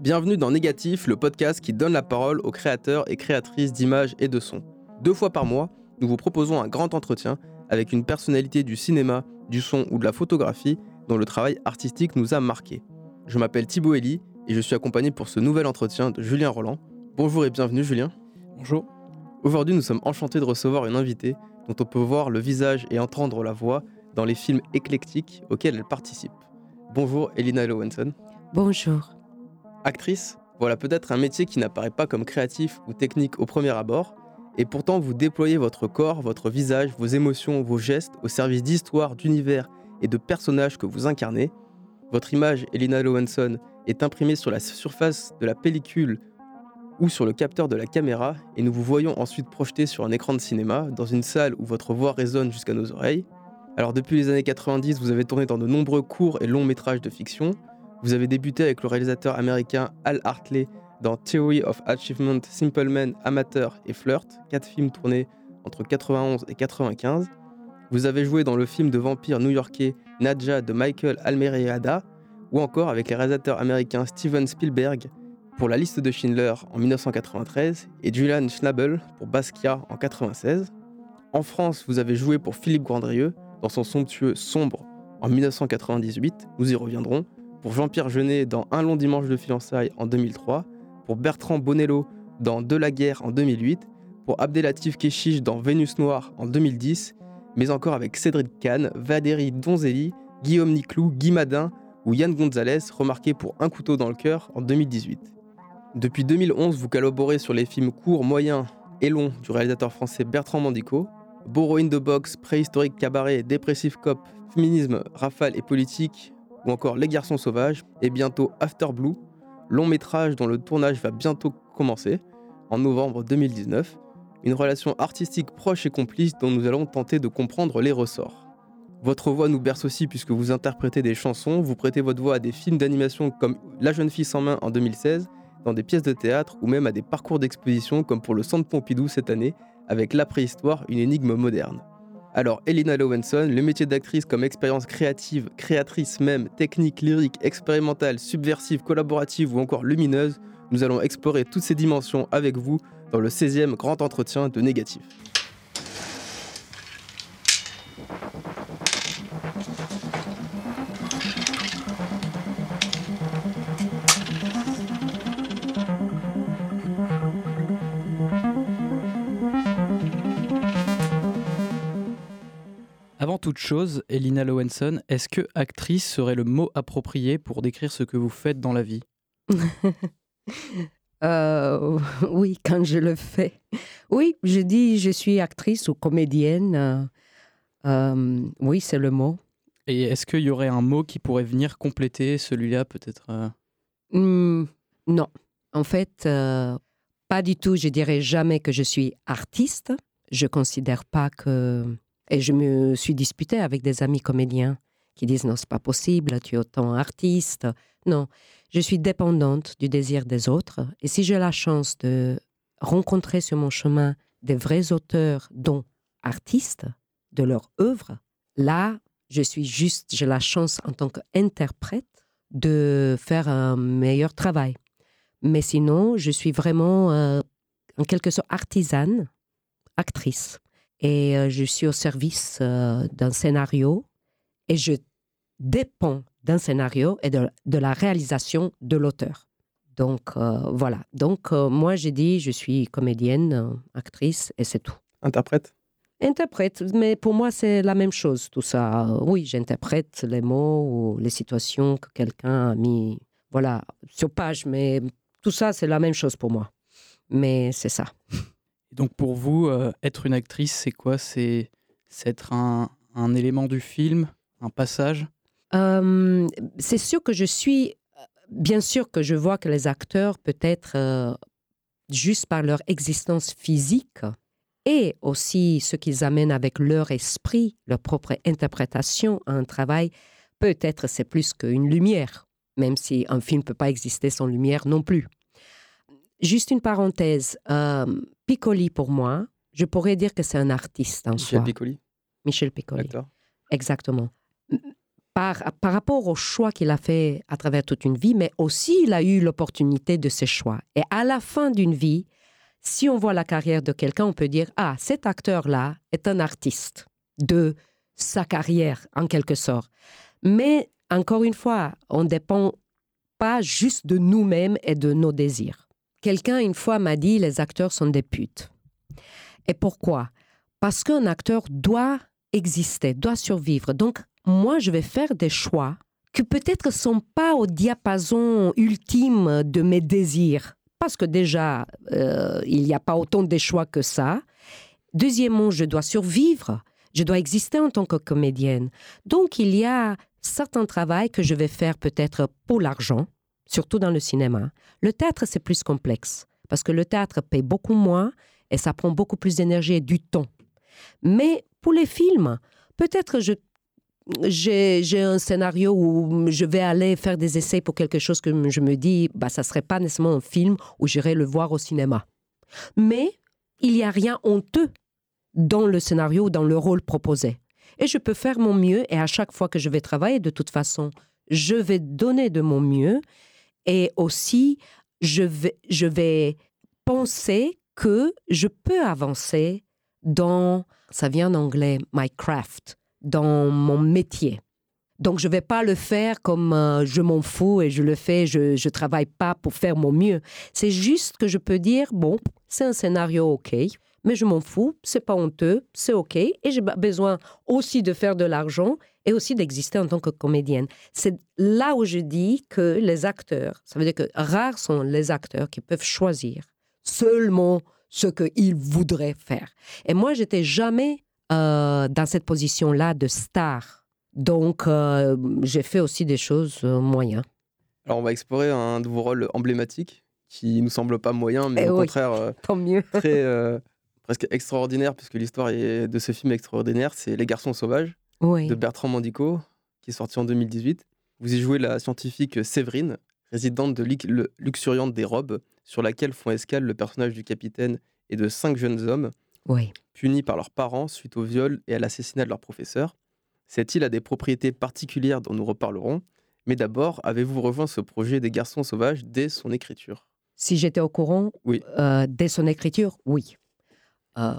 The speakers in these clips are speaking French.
Bienvenue dans Négatif, le podcast qui donne la parole aux créateurs et créatrices d'images et de sons. Deux fois par mois, nous vous proposons un grand entretien avec une personnalité du cinéma, du son ou de la photographie dont le travail artistique nous a marqué. Je m'appelle Thibaut Elie et je suis accompagné pour ce nouvel entretien de Julien Roland. Bonjour et bienvenue Julien. Bonjour. Aujourd'hui, nous sommes enchantés de recevoir une invitée dont on peut voir le visage et entendre la voix dans les films éclectiques auxquels elle participe. Bonjour Elina Lowenson. Bonjour. Actrice, voilà peut-être un métier qui n'apparaît pas comme créatif ou technique au premier abord, et pourtant vous déployez votre corps, votre visage, vos émotions, vos gestes au service d'histoires, d'univers et de personnages que vous incarnez. Votre image, Elina Lowenson, est imprimée sur la surface de la pellicule ou sur le capteur de la caméra, et nous vous voyons ensuite projeté sur un écran de cinéma, dans une salle où votre voix résonne jusqu'à nos oreilles. Alors depuis les années 90, vous avez tourné dans de nombreux courts et longs métrages de fiction, vous avez débuté avec le réalisateur américain Al Hartley dans Theory of Achievement, Simple Man, Amateur et Flirt, quatre films tournés entre 91 et 95. Vous avez joué dans le film de vampire new-yorkais Nadja de Michael Almereada, ou encore avec les réalisateurs américains Steven Spielberg pour La liste de Schindler en 1993 et Julian Schnabel pour Basquiat en 1996. En France, vous avez joué pour Philippe Grandrieux dans son somptueux Sombre en 1998, nous y reviendrons, pour Jean-Pierre Jeunet dans Un long dimanche de fiançailles en 2003, pour Bertrand Bonello dans De la guerre en 2008, pour Abdelatif Keshish dans Vénus Noire en 2010, mais encore avec Cédric Kahn, Valérie Donzelli, Guillaume Niclou, Guy Madin ou Yann Gonzalez, remarqué pour Un couteau dans le cœur en 2018. Depuis 2011, vous collaborez sur les films courts, moyens et longs du réalisateur français Bertrand Mandico, Borrow in the Box, Préhistorique Cabaret, Dépressif Cop, Féminisme, Rafale et Politique, ou encore Les Garçons Sauvages, et bientôt After Blue, long métrage dont le tournage va bientôt commencer, en novembre 2019, une relation artistique proche et complice dont nous allons tenter de comprendre les ressorts. Votre voix nous berce aussi puisque vous interprétez des chansons, vous prêtez votre voix à des films d'animation comme La jeune fille sans main en 2016, dans des pièces de théâtre ou même à des parcours d'exposition comme pour le Centre Pompidou cette année avec La préhistoire, une énigme moderne. Alors, Elina Lowenson, le métier d'actrice comme expérience créative, créatrice même, technique, lyrique, expérimentale, subversive, collaborative ou encore lumineuse, nous allons explorer toutes ces dimensions avec vous dans le 16e grand entretien de Négatif. Toute chose, Elina Lowenson, est-ce que actrice serait le mot approprié pour décrire ce que vous faites dans la vie? Euh, Oui, quand je le fais. Oui, je dis je suis actrice ou comédienne. Euh, oui, c'est le mot. Et est-ce qu'il y aurait un mot qui pourrait venir compléter celui-là peut-être euh? hmm, Non. En fait, pas du tout. Je dirais jamais que je suis artiste. Je considère pas que et je me suis disputée avec des amis comédiens qui disent non, c'est pas possible, tu es autant artiste. Non, je suis dépendante du désir des autres. Et si j'ai la chance de rencontrer sur mon chemin des vrais auteurs, dont artistes, de leur œuvre, là, je suis juste, j'ai la chance en tant qu'interprète de faire un meilleur travail. Mais sinon, je suis vraiment euh, en quelque sorte artisane, actrice et euh, je suis au service euh, d'un scénario et je dépends d'un scénario et de, la réalisation de l'auteur. Donc euh, voilà. Donc moi j'ai dit je suis comédienne, actrice et c'est tout. Interprète? Interprète, mais pour moi c'est la même chose tout ça. Oui, j'interprète les mots ou les situations que quelqu'un a mis voilà sur page, mais tout ça c'est la même chose pour moi. Mais c'est ça. donc pour vous, euh, être une actrice, c'est quoi? C'est être un, élément du film, un passage? Euh, C'est sûr que je suis, bien sûr que je vois que les acteurs, peut-être euh, juste par leur existence physique, et aussi ce qu'ils amènent avec leur esprit, leur propre interprétation à un travail, peut-être c'est plus qu'une lumière, même si un film ne peut pas exister sans lumière non plus. Juste une parenthèse, Piccoli, pour moi, je pourrais dire que c'est un artiste en Michel soi. Piccoli Michel Piccoli. Exactement. par, par rapport au choix qu'il a fait à travers toute une vie, mais aussi il a eu l'opportunité de ses choix. Et à la fin d'une vie, si on voit la carrière de quelqu'un, on peut dire, ah, cet acteur-là est un artiste de sa carrière, en quelque sorte. Mais encore une fois, on ne dépend pas juste de nous-mêmes et de nos désirs. Quelqu'un une fois m'a dit, les acteurs sont des putes. Et pourquoi? Parce qu'un acteur doit exister, doit survivre. Donc, moi, je vais faire des choix qui peut-être ne sont pas au diapason ultime de mes désirs. Parce que déjà, euh, il n'y a pas autant de choix que ça. Deuxièmement, je dois survivre. Je dois exister en tant que comédienne. Donc, il y a certains travaux que je vais faire peut-être pour l'argent, surtout dans le cinéma. Le théâtre, c'est plus complexe parce que le théâtre paye beaucoup moins et ça prend beaucoup plus d'énergie et du temps. Mais pour les films, peut-être j'ai un scénario où je vais aller faire des essais pour quelque chose que je me dis, bah, ça serait pas nécessairement un film où j'irai le voir au cinéma. Mais il n'y a rien honteux dans le scénario ou dans le rôle proposé. Et je peux faire mon mieux et à chaque fois que je vais travailler, de toute façon, je vais donner de mon mieux et aussi je vais, je vais penser que je peux avancer dans, ça vient en anglais, my craft, dans mon métier. Donc, je ne vais pas le faire comme euh, je m'en fous et je le fais, je ne travaille pas pour faire mon mieux. C'est juste que je peux dire, bon, c'est un scénario OK, mais je m'en fous, c'est pas honteux, c'est OK, et j'ai besoin aussi de faire de l'argent et aussi d'exister en tant que comédienne. C'est là où je dis que les acteurs, ça veut dire que rares sont les acteurs qui peuvent choisir seulement ce qu'ils voudraient faire. Et moi, j'étais jamais euh, dans cette position-là de star. Donc, euh, j'ai fait aussi des choses euh, moyennes. Alors, on va explorer un de vos rôles emblématiques qui nous semble pas moyen, mais eh au contraire tant mieux. très presque extraordinaire, puisque l'histoire de ce film est extraordinaire. C'est Les Garçons Sauvages de Bertrand Mandico, qui est sorti en 2018. Vous y jouez la scientifique Séverine, résidente de luxuriante des robes, sur laquelle font escale le personnage du capitaine et de cinq jeunes hommes oui. punis par leurs parents suite au viol et à l'assassinat de leur professeur. Cette île a des propriétés particulières dont nous reparlerons. Mais d'abord, avez-vous rejoint ce projet des garçons sauvages dès son écriture? Si j'étais au courant, oui. Euh, dès son écriture, oui. Euh,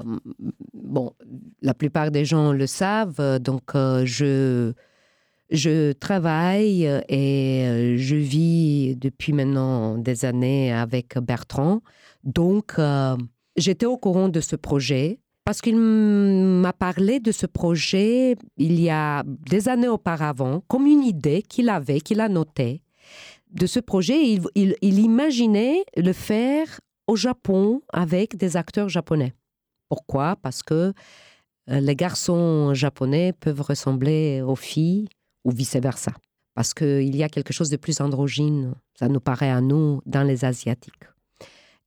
bon, la plupart des gens le savent, donc euh, je, je travaille et je vis depuis maintenant des années avec Bertrand. Donc, J'étais au courant de ce projet parce qu'il m'a parlé de ce projet il y a des années auparavant, comme une idée qu'il avait, qu'il a notée. De ce projet, il, il, imaginait le faire au Japon avec des acteurs japonais. Pourquoi? Parce que euh, les garçons japonais peuvent ressembler aux filles ou vice-versa. Parce qu'il y a quelque chose de plus androgyne, ça nous paraît à nous, dans les Asiatiques.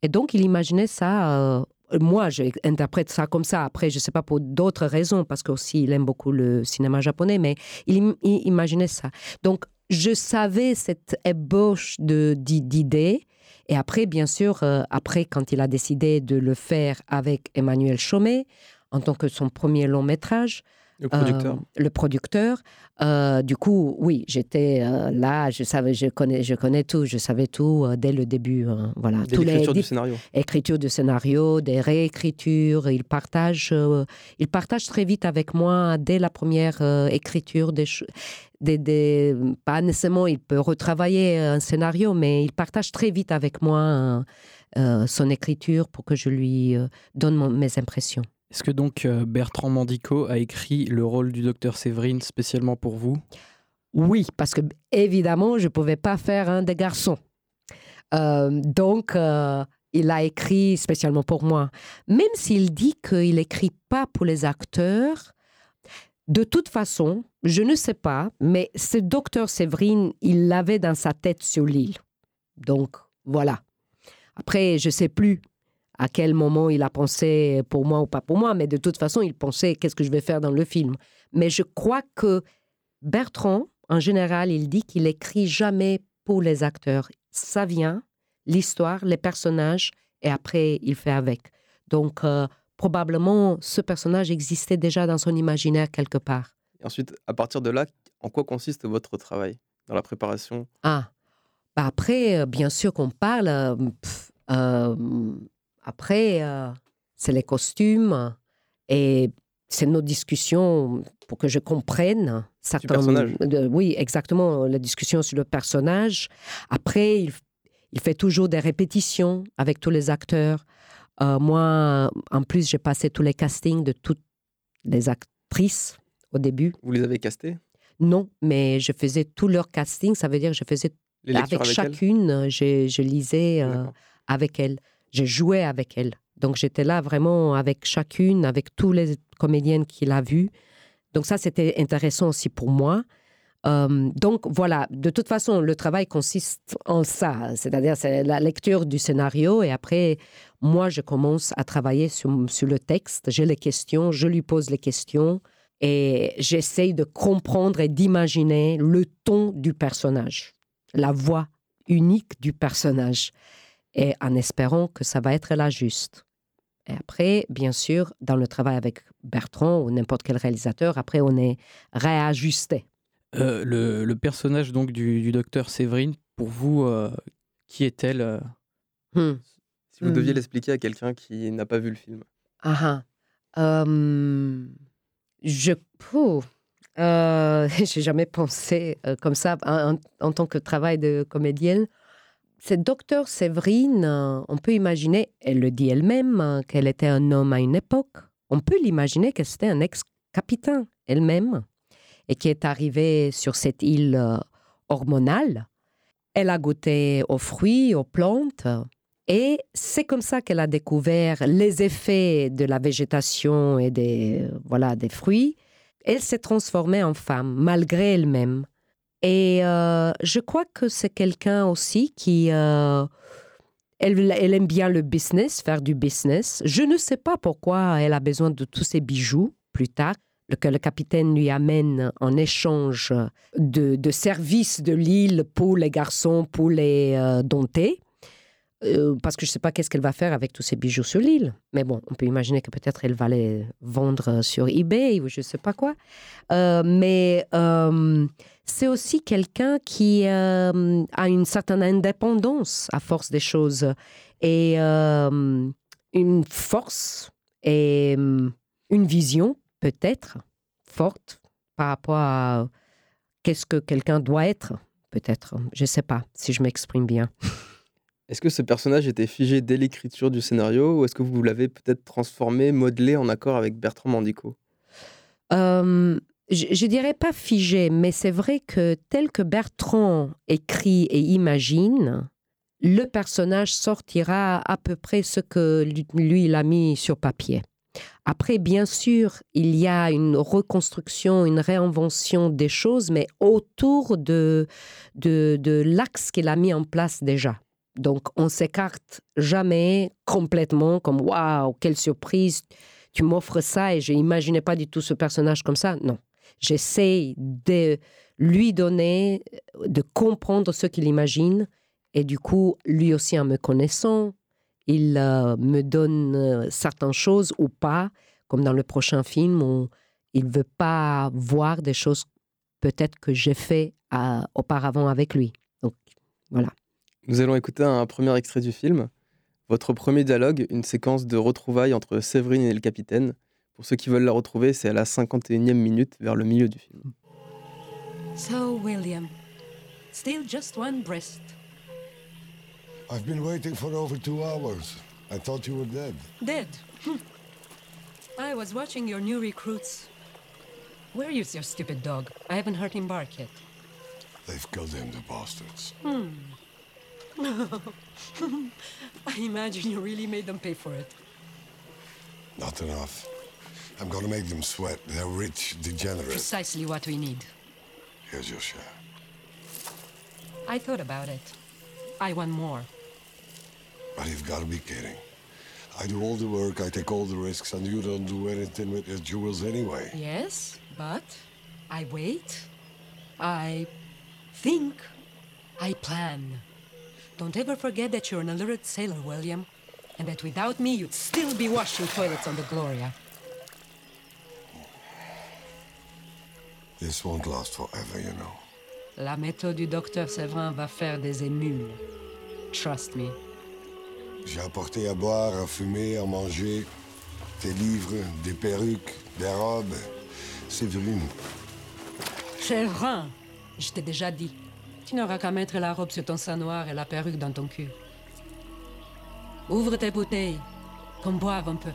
Et donc, il imaginait ça. Euh, moi, j'interprète ça comme ça. Après, je ne sais pas pour d'autres raisons, parce qu'aussi, il aime beaucoup le cinéma japonais, mais il, imaginait ça. Donc, je savais cette ébauche d'idées. Et après, bien sûr, euh, après, quand il a décidé de le faire avec Emmanuel Chaumet, en tant que son premier long métrage, le producteur. Euh, le producteur. Euh, du coup, oui, j'étais euh, là, je savais, je connais, je connais tout, je savais tout dès le début. voilà, l'écriture du scénario. Écriture du scénario, des réécritures. Il partage, il partage très vite avec moi dès la première écriture des, pas nécessairement, il peut retravailler un scénario, mais il partage très vite avec moi son écriture pour que je lui donne mes impressions. Est-ce que donc euh, Bertrand Mandico a écrit le rôle du docteur Séverine spécialement pour vous? Oui, parce que évidemment, je ne pouvais pas faire un des garçons. Euh, donc, euh, il a écrit spécialement pour moi. Même s'il dit qu'il n'écrit pas pour les acteurs, de toute façon, je ne sais pas, mais ce docteur Séverine, il l'avait dans sa tête sur l'île. Donc, voilà. Après, je ne sais plus à quel moment il a pensé pour moi ou pas pour moi, mais de toute façon, il pensait qu'est-ce que je vais faire dans le film. Mais je crois que Bertrand, en général, il dit qu'il écrit jamais pour les acteurs. Ça vient, l'histoire, les personnages, et après, il fait avec. Donc, euh, probablement, ce personnage existait déjà dans son imaginaire quelque part. ensuite, à partir de là, En quoi consiste votre travail dans la préparation? Ah, bah après, euh, bien sûr qu'on parle. euh, pff, euh, après, euh, c'est les costumes et c'est nos discussions pour que je comprenne certains. personnage. oui, exactement, la discussion sur le personnage. Après, il, il fait toujours des répétitions avec tous les acteurs. Euh, moi, en plus, j'ai passé tous les castings de toutes les actrices au début. Vous les avez castés Non, mais je faisais tout leur casting. Ça veut dire que je faisais avec, avec, chacune, je, je lisais euh, avec elle. Je jouais avec elle. Donc j'étais là vraiment avec chacune, avec tous les comédiennes qu'il a vues. Donc ça, c'était intéressant aussi pour moi. Euh, donc voilà, de toute façon, le travail consiste en ça, c'est-à-dire c'est la lecture du scénario et après, moi, je commence à travailler sur, sur le texte, j'ai les questions, je lui pose les questions et j'essaye de comprendre et d'imaginer le ton du personnage, la voix unique du personnage et en espérant que ça va être la juste. Et après, bien sûr, dans le travail avec Bertrand ou n'importe quel réalisateur, après, on est réajusté. Euh, le, le personnage donc du, du docteur Séverine, pour vous, euh, qui est-elle euh Hmm. Si vous deviez Hmm. l'expliquer à quelqu'un qui n'a pas vu le film. Ah ah. Euh, je. Euh, J'ai jamais pensé euh, comme ça en, en- en tant que travail de comédienne. Cette docteur Séverine, euh, on peut imaginer, elle le dit elle-même, euh, qu'elle était un homme à une époque. On peut l'imaginer que c'était un ex-capitaine elle-même et qui est arrivé sur cette île euh, hormonale. Elle a goûté aux fruits, aux plantes. Et c'est comme ça qu'elle a découvert les effets de la végétation et des, euh, voilà, des fruits. Elle s'est transformée en femme, malgré elle-même. Et euh, je crois que c'est quelqu'un aussi qui... elle, elle aime bien le business, faire du business. Je ne sais pas pourquoi elle a besoin de tous ces bijoux plus tard que le capitaine lui amène en échange de, services de l'île pour les garçons, pour les euh, dompter. Euh, parce que je ne sais pas qu'est-ce qu'elle va faire avec tous ces bijoux sur l'île. Mais bon, on peut imaginer que peut-être elle va les vendre sur eBay ou je ne sais pas quoi. Euh, mais euh, c'est aussi quelqu'un qui euh, a une certaine indépendance à force des choses et euh, une force et euh, une vision peut-être forte par rapport à qu'est-ce que quelqu'un doit être, peut-être. Je ne sais pas si je m'exprime bien. Est-ce que ce personnage était figé dès l'écriture du scénario ou est-ce que vous l'avez peut-être transformé, modelé en accord avec Bertrand Mandico Euh, je, je dirais pas figé, mais c'est vrai que tel que Bertrand écrit et imagine, le personnage sortira à peu près ce que lui, lui, il a mis sur papier. Après, bien sûr, il y a une reconstruction, une réinvention des choses, mais autour de, de, l'axe qu'il a mis en place déjà. Donc, on s'écarte jamais complètement comme waouh, quelle surprise, tu m'offres ça et je n'imaginais pas du tout ce personnage comme ça. Non. J'essaie de lui donner, de comprendre ce qu'il imagine et du coup, lui aussi en me connaissant, il euh, me donne euh, certaines choses ou pas, comme dans le prochain film où il veut pas voir des choses peut-être que j'ai fait euh, auparavant avec lui. Donc, voilà. Nous allons écouter un premier extrait du film. Votre premier dialogue, une séquence de retrouvailles entre Séverine et le capitaine. Pour ceux qui veulent la retrouver, c'est à la 51e minute, vers le milieu du film. So, William, still just one breast. I've been waiting for over two hours. I thought you were dead. Dead. Hm. I was watching your new recruits. Where is your stupid dog? I haven't heard him bark yet. They've killed him, the bastards. Hmm. I imagine you really made them pay for it. Not enough. I'm gonna make them sweat. They're rich degenerates. Precisely what we need. Here's your share. I thought about it. I want more. But you've gotta be kidding. I do all the work, I take all the risks, and you don't do anything with your jewels anyway. Yes, but I wait. I think. I plan. Don't ever forget that you're an alert sailor, William. And that without me, you'd still be washing toilets on the Gloria. This won't last forever, you know. La méthode du docteur Séverin va faire des émules. Trust me. J'ai apporté à boire, à fumer, à manger, des livres, des perruques, des robes. Séverine, Séverin, je t'ai déjà dit. Tu n'auras qu'à mettre la robe sur ton sein noir et la perruque dans ton cul. Ouvre tes bouteilles, qu'on boive un peu.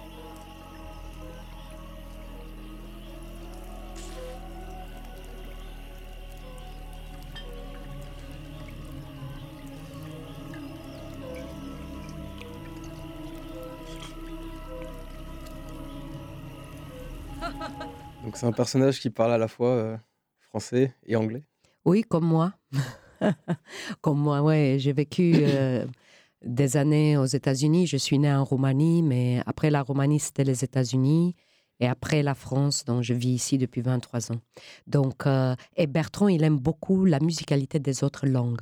C'est un personnage qui parle à la fois euh, français et anglais. Oui, comme moi. comme moi, ouais. J'ai vécu euh, des années aux États-Unis. Je suis née en Roumanie, mais après la Roumanie, c'était les États-Unis. Et après la France, donc je vis ici depuis 23 ans. Donc, euh, et Bertrand, il aime beaucoup la musicalité des autres langues.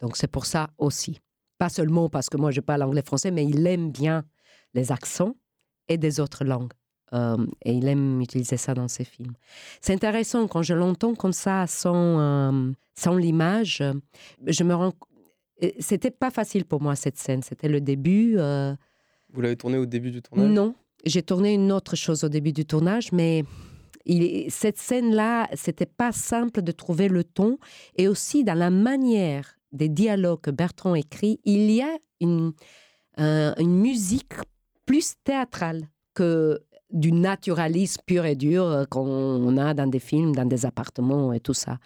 Donc c'est pour ça aussi. Pas seulement parce que moi je parle anglais-français, mais il aime bien les accents et des autres langues. Euh, et il aime utiliser ça dans ses films. C'est intéressant quand je l'entends comme ça, sans, euh, sans l'image. Je me rends. C'était pas facile pour moi cette scène. C'était le début. euh, Vous l'avez tourné au début du tournage? Non, j'ai tourné une autre chose au début du tournage, mais il cette scène-là, c'était pas simple de trouver le ton et aussi dans la manière des dialogues que Bertrand écrit, il y a une, une musique plus théâtrale que du naturalisme pur et dur euh, qu'on a dans des films, dans des appartements et tout ça.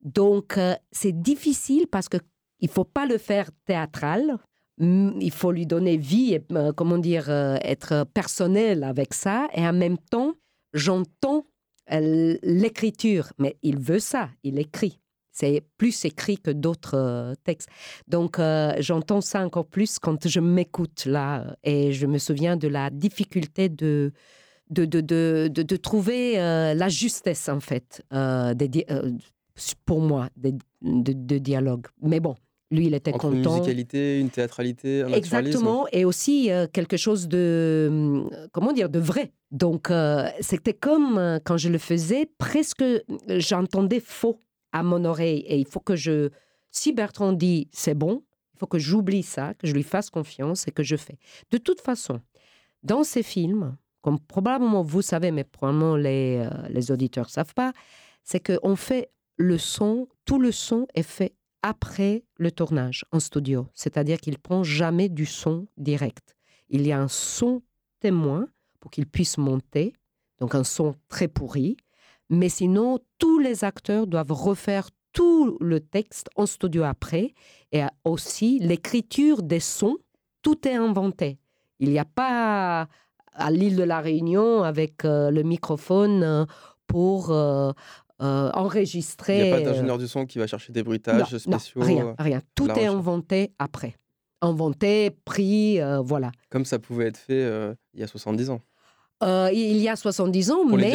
Donc, euh, c'est difficile parce que il faut pas le faire théâtral. Mm, Il faut lui donner vie et, euh, comment dire, être personnel avec ça. Et en même temps, j'entends l'écriture. Mais il veut ça, il écrit. C'est plus écrit que d'autres euh, textes. Donc, euh, j'entends ça encore plus quand je m'écoute là. Et je me souviens de la difficulté de, de, de, de, de- de trouver euh, la justesse, en fait, euh, des euh, pour moi, des- de, de dialogue. Mais bon, lui, il était Entre une content. musicalité, une théâtralité, un. Exactement, et aussi euh, quelque chose de, comment dire, de vrai. Donc, euh, c'était comme euh, quand je le faisais, presque, euh, j'entendais faux à mon oreille. Et il faut que je, si Bertrand dit c'est bon, il faut que j'oublie ça, que je lui fasse confiance et que je fais. De toute façon, dans ces films, comme probablement vous savez, mais probablement les, euh, les auditeurs ne savent pas, c'est qu'on fait le son, tout le son est fait après le tournage en studio. C'est-à-dire qu'il prend jamais du son direct. Il y a un son témoin pour qu'il puisse monter, donc un son très pourri. Mais sinon, tous les acteurs doivent refaire tout le texte en studio après. Et aussi, l'écriture des sons, tout est inventé. Il n'y a pas à l'île de la Réunion avec euh, le microphone euh, pour euh, euh, Il enregistrer. n'y a pas d'ingénieur du son qui va chercher des bruitages non, spéciaux. non, rien, rien. Tout est inventé après. Inventé, pris, voilà. Comme ça pouvait être fait il y a 70 ans. Euh, il y a 70 ans, Pour mais.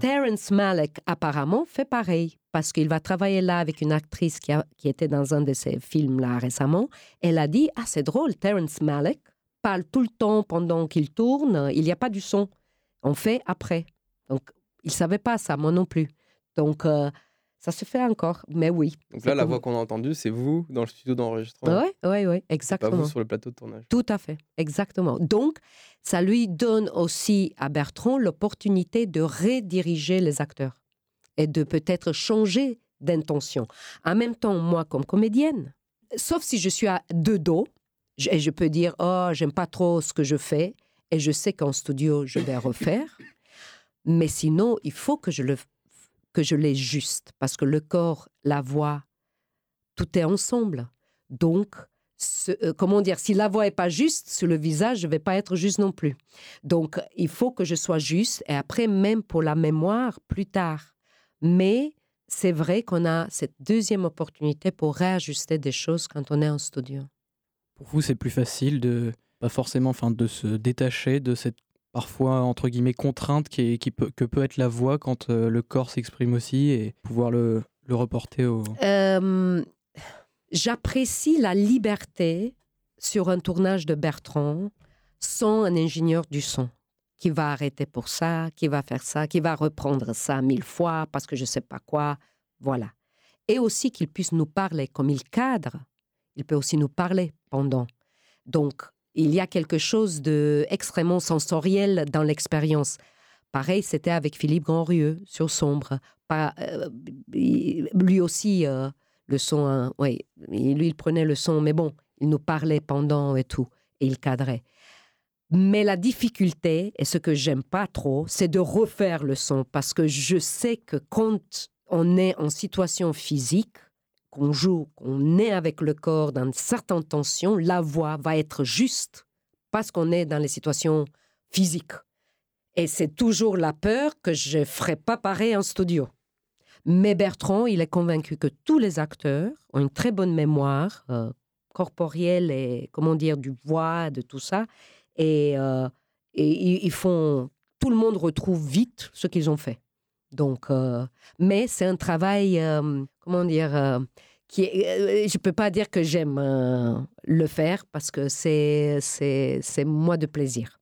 Terrence Malick apparemment fait pareil parce qu'il va travailler là avec une actrice qui, a- qui était dans un de ses films là récemment. Elle a dit ah c'est drôle, Terrence Malick parle tout le temps pendant qu'il tourne. Il n'y a pas du son. On fait après. Donc il savait pas ça, moi non plus. Donc euh, ça se fait encore, mais oui. Donc là, la voix qu'on a entendue, c'est vous dans le studio d'enregistrement. Oui, oui, oui, c'est Pas exactement. vous sur le plateau de tournage. Tout à fait, exactement. Donc, ça lui donne aussi à Bertrand l'opportunité de rediriger les acteurs et de peut-être changer d'intention. En même temps, moi, comme comédienne, sauf si je suis à deux dos, et je peux dire, oh, j'aime pas trop ce que je fais, et je sais qu'en studio, je vais refaire. Mais sinon, il faut que je le que je l'ai juste, parce que le corps, la voix, tout est ensemble. Donc, euh, comment dire, si la voix est pas juste sur le visage, je vais pas être juste non plus. Donc, il faut que je sois juste et après, même pour la mémoire, plus tard. Mais c'est vrai qu'on a cette deuxième opportunité pour réajuster des choses quand on est en studio. Pour vous, c'est plus facile de pas forcément, enfin, de se détacher de cette parfois entre guillemets contrainte qui, peut, que peut être la voix quand euh, le corps s'exprime aussi et pouvoir le, le reporter au. Euh, J'apprécie la liberté sur un tournage de Bertrand sans un ingénieur du son. qui va arrêter pour ça, qui va faire ça, qui va reprendre ça mille fois parce que je ne sais pas quoi. Voilà. Et aussi qu'il puisse nous parler comme il cadre. Il peut aussi nous parler pendant. Donc, il y a quelque chose de extrêmement sensoriel dans l'expérience. Pareil, c'était avec Philippe Grandrieux sur Sombre. Pas, euh, lui aussi, euh, le son, hein, oui, lui, il prenait le son, mais bon, il nous parlait pendant et tout, et il cadrait. Mais la difficulté, et ce que j'aime pas trop, c'est de refaire le son, parce que je sais que quand on est en situation physique, qu'on joue, qu'on est avec le corps dans certaines tensions, la voix va être juste parce qu'on est dans les situations physiques. Et c'est toujours la peur que je ne ferai pas pareil en studio. Mais Bertrand, il est convaincu que tous les acteurs ont une très bonne mémoire euh, corporelle et, comment dire, du voix, de tout ça. Et, euh, ils font, tout le monde retrouve vite ce qu'ils ont fait. Donc, euh, mais c'est un travail, comment dire, euh, qui est, je peux pas dire que j'aime le faire parce que c'est, c'est, c'est moi de plaisir.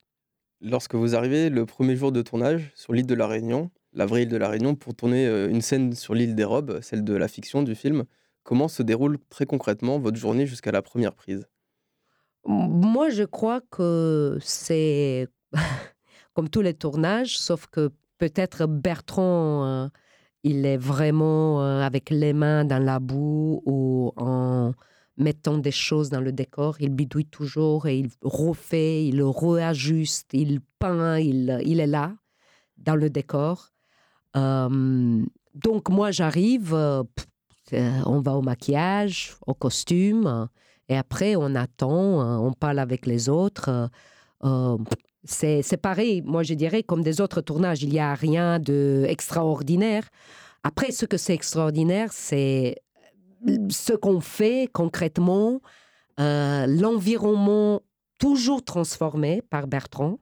Lorsque vous arrivez le premier jour de tournage sur l'île de la Réunion, la vraie île de la Réunion, pour tourner une scène sur l'île des robes, celle de la fiction du film, comment se déroule très concrètement votre journée jusqu'à la première prise? Moi, je crois que c'est comme tous les tournages, sauf que peut-être Bertrand, euh, il est vraiment euh, avec les mains dans la boue ou en mettant des choses dans le décor. Il bidouille toujours et il refait, il réajuste, il peint, il, il est là dans le décor. Euh, donc moi j'arrive, on va au maquillage, au costume, et après on attend, on parle avec les autres c'est pareil, moi je dirais, comme des autres tournages. Il n'y a rien d'extraordinaire. Après, ce que c'est extraordinaire, c'est ce qu'on fait concrètement, euh, l'environnement toujours transformé par Bertrand,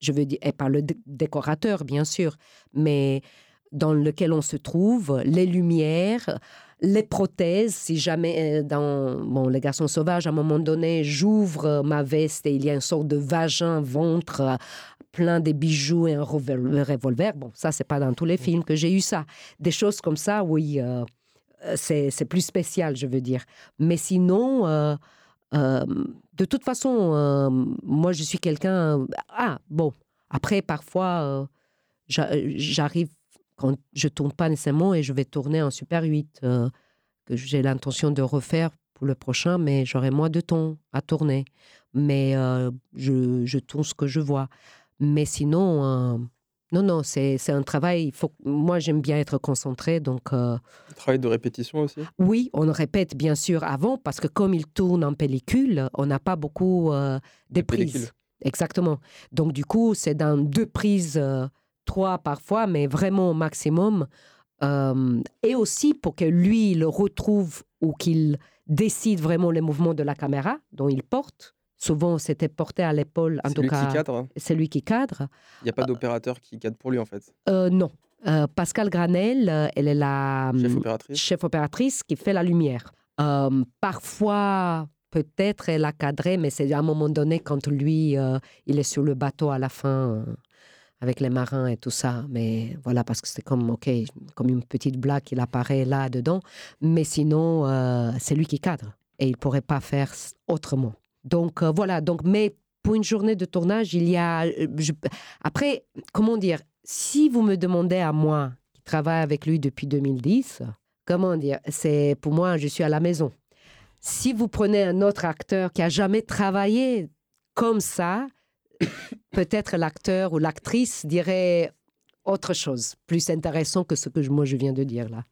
je veux dire, et par le décorateur, bien sûr, mais dans lequel on se trouve, les lumières, les prothèses, si jamais euh, dans bon, Les Garçons Sauvages, à un moment donné, j'ouvre euh, ma veste et il y a une sorte de vagin, ventre, euh, plein de bijoux et un revolver. Bon, ça, c'est pas dans tous les films que j'ai eu ça. Des choses comme ça, oui, c'est plus spécial, je veux dire. Mais sinon, de toute façon, moi, je suis quelqu'un... Ah, bon, après, parfois, j'arrive quand je tourne pas nécessairement et je vais tourner en Super 8, euh, que j'ai l'intention de refaire pour le prochain, mais j'aurai moins de temps à tourner. Mais euh, je, je, tourne ce que je vois. Mais sinon, euh, non, non, c'est un travail. Il faut, moi, j'aime bien être concentré, donc. travail de répétition aussi? Oui, on répète bien sûr avant parce que comme il tourne en pellicule, on n'a pas beaucoup de prises. Exactement. Donc du coup, c'est dans deux prises trois parfois, mais vraiment au maximum. Euh, et aussi pour que lui, il retrouve ou qu'il décide vraiment les mouvements de la caméra dont il porte. Souvent, c'était porté à l'épaule, en tout cas. C'est lui qui cadre. Il n'y a pas d'opérateur qui cadre pour lui, en fait euh, Non. Euh, Pascal Granel, elle est la chef opératrice. chef opératrice qui fait la lumière. parfois, peut-être elle a cadré, mais c'est à un moment donné quand lui, il est sur le bateau à la fin avec les marins et tout ça. Mais voilà, parce que c'est comme, OK, comme une petite blague, il apparaît là-dedans. Mais sinon, euh, c'est lui qui cadre. Et il pourrait pas faire autrement. Donc euh, voilà, donc, mais pour une journée de tournage, il y a... Euh, après, comment dire, si vous me demandez à moi, qui travaille avec lui depuis 2010, comment dire, c'est pour moi, je suis à la maison. Si vous prenez un autre acteur qui a jamais travaillé comme ça, peut-être l'acteur ou l'actrice dirait autre chose, plus intéressant que ce que moi je viens de dire là.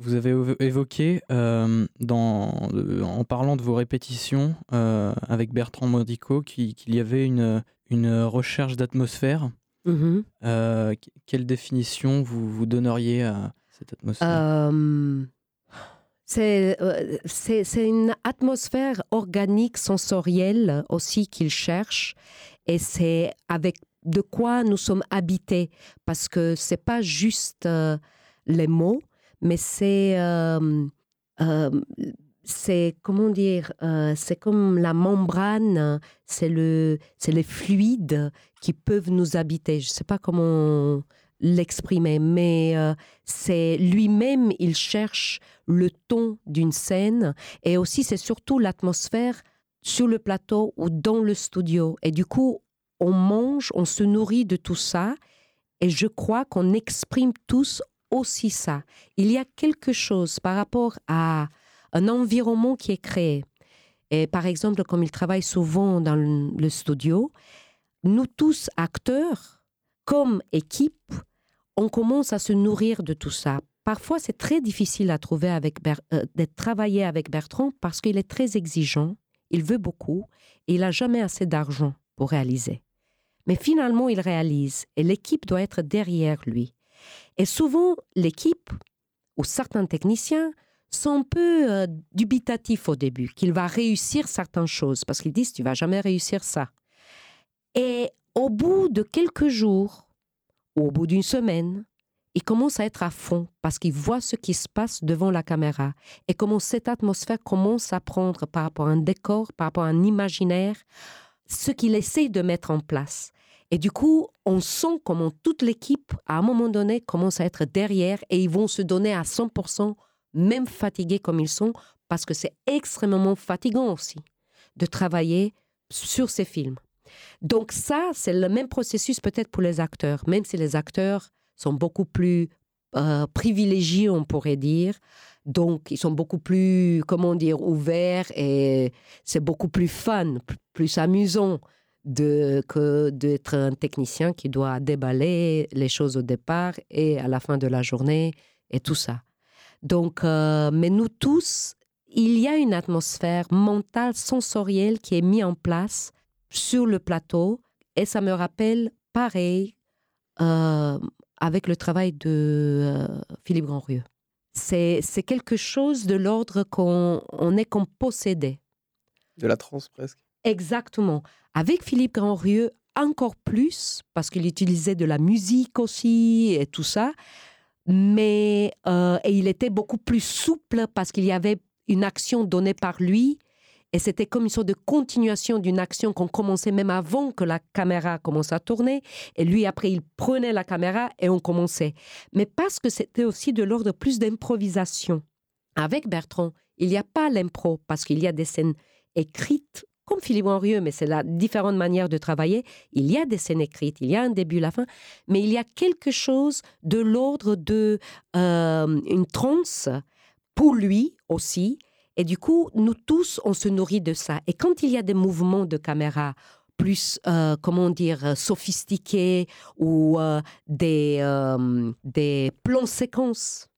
Vous avez évoqué, euh, dans, euh, en parlant de vos répétitions euh, avec Bertrand Modico, qu'il y avait une, une recherche d'atmosphère. Mm-hmm. quelle définition vous, vous donneriez à cette atmosphère? C'est, une atmosphère organique, sensorielle aussi qu'il cherche et c'est avec de quoi nous sommes habités, parce que c'est pas juste euh, les mots, mais c'est euh, euh, c'est comment dire, c'est comme la membrane, c'est le, c'est les fluides qui peuvent nous habiter. Je sais pas comment l'exprimer, mais c'est lui-même, il cherche le ton d'une scène et aussi c'est surtout l'atmosphère sur le plateau ou dans le studio. Et du coup, on mange, on se nourrit de tout ça et je crois qu'on exprime tous aussi ça. Il y a quelque chose par rapport à un environnement qui est créé. Et par exemple, comme il travaille souvent dans le studio, nous tous acteurs, comme équipe, on commence à se nourrir de tout ça. Parfois, c'est très difficile à trouver avec euh, de travailler avec Bertrand parce qu'il est très exigeant, il veut beaucoup et il n'a jamais assez d'argent pour réaliser. Mais finalement, il réalise et l'équipe doit être derrière lui. Et souvent, l'équipe ou certains techniciens sont un peu euh, dubitatifs au début, qu'il va réussir certaines choses parce qu'ils disent tu vas jamais réussir ça. Et au bout de quelques jours ou au bout d'une semaine, il commence à être à fond parce qu'il voit ce qui se passe devant la caméra et comment cette atmosphère commence à prendre par rapport à un décor, par rapport à un imaginaire, ce qu'il essaie de mettre en place. Et du coup, on sent comment toute l'équipe, à un moment donné, commence à être derrière et ils vont se donner à 100%, même fatigués comme ils sont, parce que c'est extrêmement fatigant aussi de travailler sur ces films. Donc ça, c'est le même processus peut-être pour les acteurs, même si les acteurs sont beaucoup plus euh, privilégiés, on pourrait dire. Donc, ils sont beaucoup plus, comment dire, ouverts et c'est beaucoup plus fun, plus amusant que d'être un technicien qui doit déballer les choses au départ et à la fin de la journée et tout ça. Donc, euh, mais nous tous, il y a une atmosphère mentale, sensorielle qui est mise en place sur le plateau et ça me rappelle pareil euh, avec le travail de euh, Philippe Grandrieux. C'est, c'est quelque chose de l'ordre qu'on on est comme possédé. De la transe presque. Exactement. Avec Philippe Grandrieux, encore plus, parce qu'il utilisait de la musique aussi et tout ça. Mais euh, et il était beaucoup plus souple parce qu'il y avait une action donnée par lui et c'était comme une sorte de continuation d'une action qu'on commençait même avant que la caméra commence à tourner. Et lui, après, il prenait la caméra et on commençait. Mais parce que c'était aussi de l'ordre plus d'improvisation. Avec Bertrand, il n'y a pas l'impro parce qu'il y a des scènes écrites comme Philippe Henrieux, mais c'est la différente manière de travailler. Il y a des scènes écrites, il y a un début, la fin, mais il y a quelque chose de l'ordre de euh, une transe pour lui aussi, et du coup, nous tous, on se nourrit de ça. Et quand il y a des mouvements de caméra plus, euh, comment dire, sophistiqués ou euh, des, euh, des plans séquences,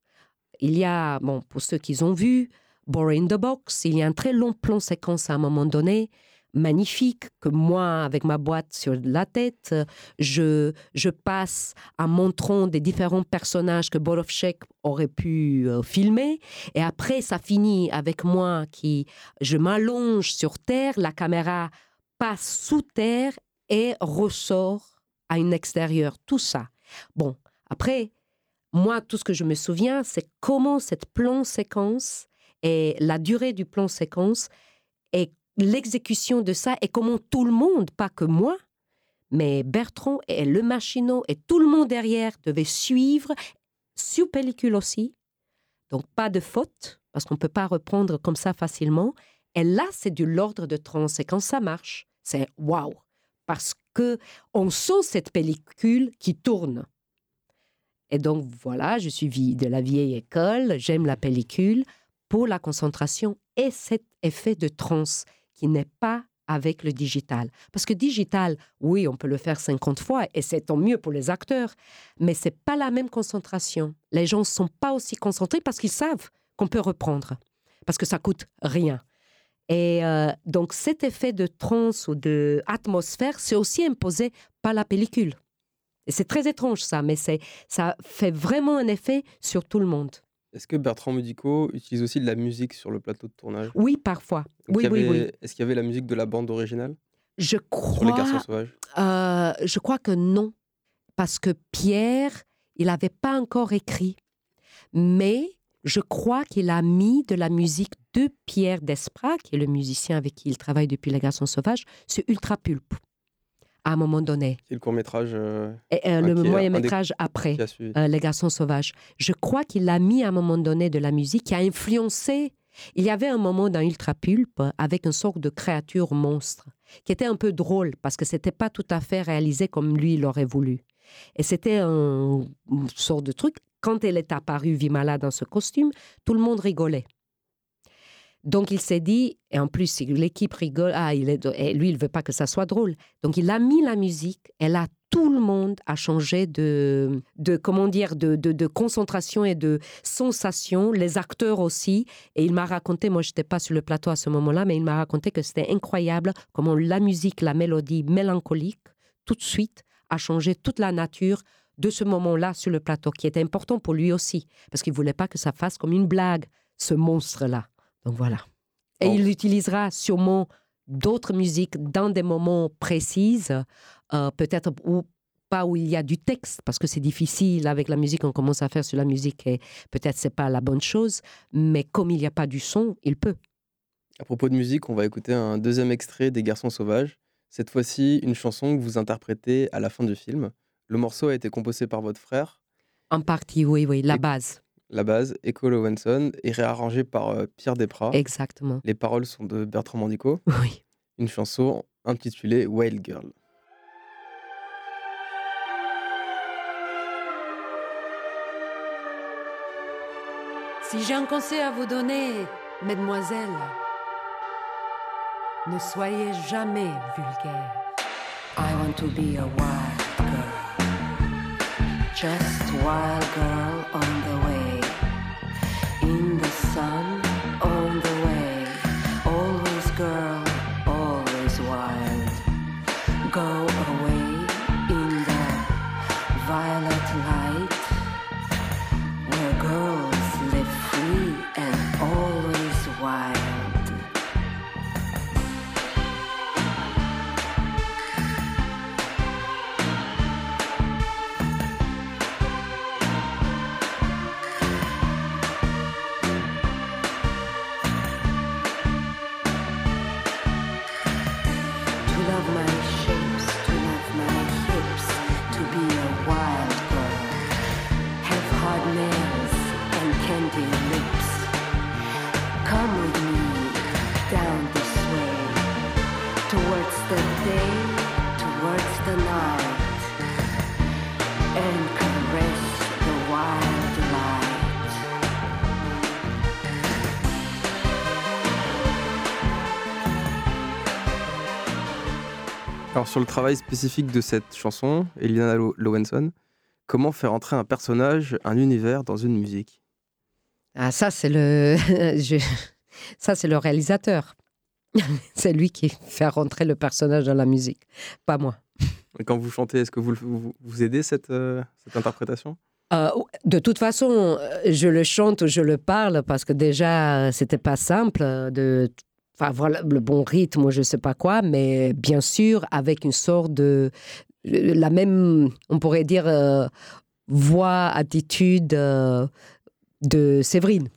il y a, bon, pour ceux qui ont vu, Boring the Box, il y a un très long plan séquence à un moment donné magnifique que moi, avec ma boîte sur la tête, je, je passe en montrant des différents personnages que Borovchek aurait pu euh, filmer. Et après, ça finit avec moi qui, je m'allonge sur terre, la caméra passe sous terre et ressort à un extérieur. Tout ça. Bon, après, moi, tout ce que je me souviens, c'est comment cette plan séquence et la durée du plan séquence est l'exécution de ça et comment tout le monde, pas que moi, mais Bertrand et le machinot et tout le monde derrière devaient suivre sur pellicule aussi. Donc pas de faute, parce qu'on ne peut pas reprendre comme ça facilement. Et là, c'est de l'ordre de trans. Et quand ça marche, c'est waouh, parce que on sent cette pellicule qui tourne. Et donc voilà, je suis de la vieille école, j'aime la pellicule pour la concentration et cet effet de transe qui n'est pas avec le digital. Parce que digital, oui, on peut le faire 50 fois et c'est tant mieux pour les acteurs, mais c'est pas la même concentration. Les gens ne sont pas aussi concentrés parce qu'ils savent qu'on peut reprendre, parce que ça coûte rien. Et euh, donc cet effet de trans ou de atmosphère, c'est aussi imposé par la pellicule. Et c'est très étrange ça, mais c'est ça fait vraiment un effet sur tout le monde. Est-ce que Bertrand Medico utilise aussi de la musique sur le plateau de tournage? Oui, parfois. oui, oui, oui. Est-ce qu'il y avait la musique de la bande originale? Je crois. Sur Les Garçons Sauvages? euh, Je crois que non. Parce que Pierre, il n'avait pas encore écrit. Mais je crois qu'il a mis de la musique de Pierre Desprats, qui est le musicien avec qui il travaille depuis Les Garçons Sauvages, sur Ultra Pulp, à un moment donné. C'est le court métrage. euh, Et, euh, le moyen métrage après. Euh, Les Garçons Sauvages. Je crois qu'il a mis à un moment donné de la musique qui a influencé. Il y avait un moment dans Ultra Pulp avec une sorte de créature monstre qui était un peu drôle parce que c'était pas tout à fait réalisé comme lui il aurait voulu. Et c'était un une sorte de truc. Quand elle est apparue Vimala dans ce costume, tout le monde rigolait. Donc il s'est dit, et en plus l'équipe rigole, ah, il est, et lui il veut pas que ça soit drôle. Donc il a mis la musique, et là tout le monde a changé de, comment dire, de, de, de concentration et de sensation, les acteurs aussi. Et il m'a raconté, moi je n'étais pas sur le plateau à ce moment-là, mais il m'a raconté que c'était incroyable comment la musique, la mélodie mélancolique, tout de suite, a changé toute la nature de ce moment-là sur le plateau, qui était important pour lui aussi, parce qu'il voulait pas que ça fasse comme une blague, ce monstre-là. Donc voilà. Et il utilisera sûrement d'autres musiques dans des moments précis, euh, peut-être où pas où il y a du texte, parce que c'est difficile avec la musique, on commence à faire sur la musique et peut-être c'est pas la bonne chose, mais comme il n'y a pas du son, il peut. À propos de musique, on va écouter un deuxième extrait des Garçons Sauvages. Cette fois-ci, une chanson que vous interprétez à la fin du film. Le morceau a été composé par votre frère, En partie, oui, oui, la Et- base, la base, Echo Lowenson, et réarrangé par euh, Pierre Desprats. exactement. Les paroles sont de Bertrand Mandico. Oui. Une chanson intitulée Wild Girl. Si j'ai un conseil à vous donner, mesdemoiselles, ne soyez jamais vulgaire. I want to be a wild girl. Just wild girl on the towards the day, towards the night, and caress the wild light. Alors sur le travail spécifique de cette chanson, Elina Lo- Lowenson, comment faire entrer un personnage, un univers dans une musique? Ah, ça, c'est le... je- ça, c'est le réalisateur. c'est lui qui fait rentrer le personnage dans la musique, pas moi. Et Quand vous chantez, est-ce que vous, vous, vous aidez cette, euh, cette interprétation? Euh, de toute façon, euh, je le chante ou je le parle parce que déjà, c'était pas simple de. Enfin, voilà, le bon rythme, je sais pas quoi, mais bien sûr, avec une sorte de. La même, on pourrait dire, euh, voix, attitude euh, de Séverine.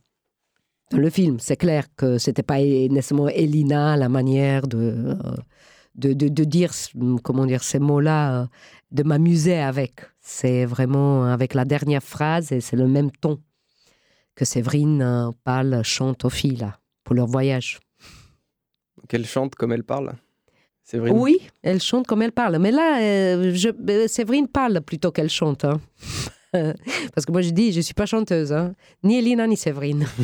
Dans le film, c'est clair que c'était pas nécessairement Elina, la manière de, euh, de, de, de dire, comment dire, ces mots-là, euh, de m'amuser avec. C'est vraiment avec la dernière phrase et c'est le même ton que Séverine euh, parle, chante aux filles, là, pour leur voyage. Qu'elle chante comme elle parle Séverine? Oui, elle chante comme elle parle. Mais là, je, Séverine parle plutôt qu'elle chante. hein. Parce que moi, je dis, je ne suis pas chanteuse. hein. Ni Elina, ni Séverine.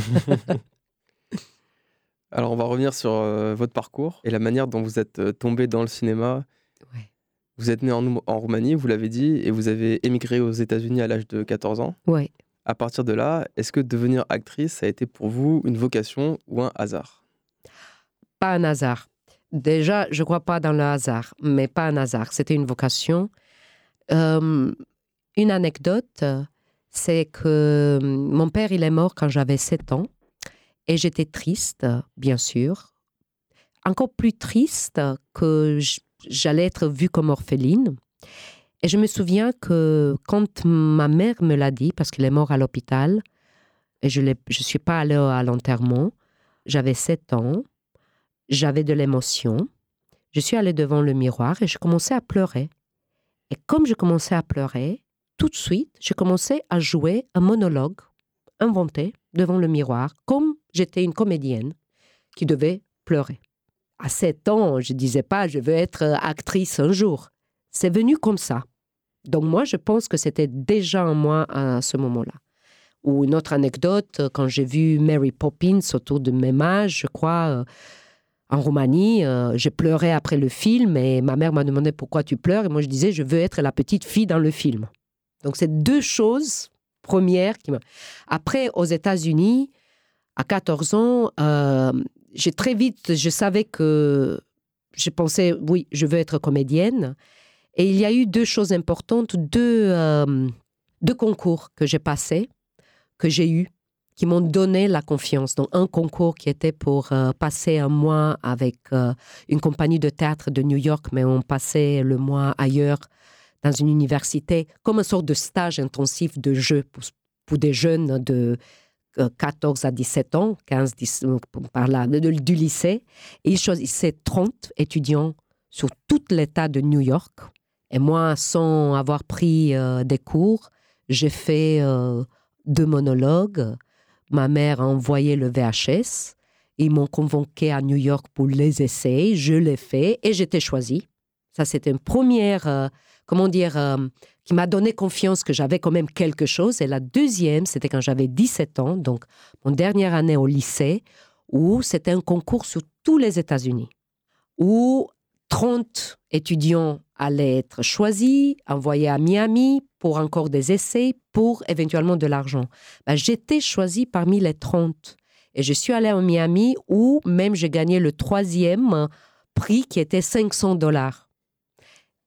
Alors on va revenir sur euh, votre parcours et la manière dont vous êtes euh, tombé dans le cinéma. Ouais. Vous êtes né en, en Roumanie, vous l'avez dit, et vous avez émigré aux États-Unis à l'âge de 14 ans. Oui. À partir de là, est-ce que devenir actrice, ça a été pour vous une vocation ou un hasard? Pas un hasard. Déjà, je ne crois pas dans le hasard, mais pas un hasard. C'était une vocation. Euh, une anecdote, c'est que mon père, il est mort quand j'avais 7 ans. Et j'étais triste, bien sûr. Encore plus triste que j'allais être vue comme orpheline. Et je me souviens que quand ma mère me l'a dit, parce qu'il est mort à l'hôpital, et je ne suis pas allée à l'enterrement. J'avais 7 ans, j'avais de l'émotion. Je suis allée devant le miroir et je commençais à pleurer. Et comme je commençais à pleurer, tout de suite, j'ai commencé à jouer un monologue inventé devant le miroir, comme j'étais une comédienne qui devait pleurer. À 7 ans, je disais pas je veux être actrice un jour. C'est venu comme ça. Donc moi, je pense que c'était déjà en moi à ce moment-là. Ou une autre anecdote, quand j'ai vu Mary Poppins autour de mes âge, je crois, euh, en Roumanie, euh, j'ai pleuré après le film et ma mère m'a demandé pourquoi tu pleures et moi je disais je veux être la petite fille dans le film. Donc c'est deux choses premières qui Après, aux États-Unis, à 14 ans, euh, j'ai très vite, je savais que je pensais, oui, je veux être comédienne. Et il y a eu deux choses importantes, deux, euh, deux concours que j'ai passés, que j'ai eus, qui m'ont donné la confiance. Donc, un concours qui était pour euh, passer un mois avec une compagnie de théâtre de New York, mais on passait le mois ailleurs dans une université, comme une sorte de stage intensif de jeu pour, des jeunes de 14 à 17 ans, 15, 10, par là, du lycée. Ils choisissaient 30 étudiants sur tout l'État de New York et moi, sans avoir pris euh, des cours, j'ai fait euh, deux monologues. Ma mère a envoyé le VHS. Ils m'ont convoqué à New York pour les essais. Je l'ai fait et j'étais choisie. Ça, c'était une première, euh, comment dire, qui m'a donné confiance que j'avais quand même quelque chose. Et la deuxième, c'était quand j'avais 17 ans, donc mon dernière année au lycée, où c'était un concours sur tous les États-Unis, où 30 étudiants allaient être choisis, envoyés à Miami pour encore des essais, pour éventuellement de l'argent. Ben, J'étais choisie parmi les 30. Et je suis allée à Miami où même j'ai gagné le troisième prix qui était 500 dollars.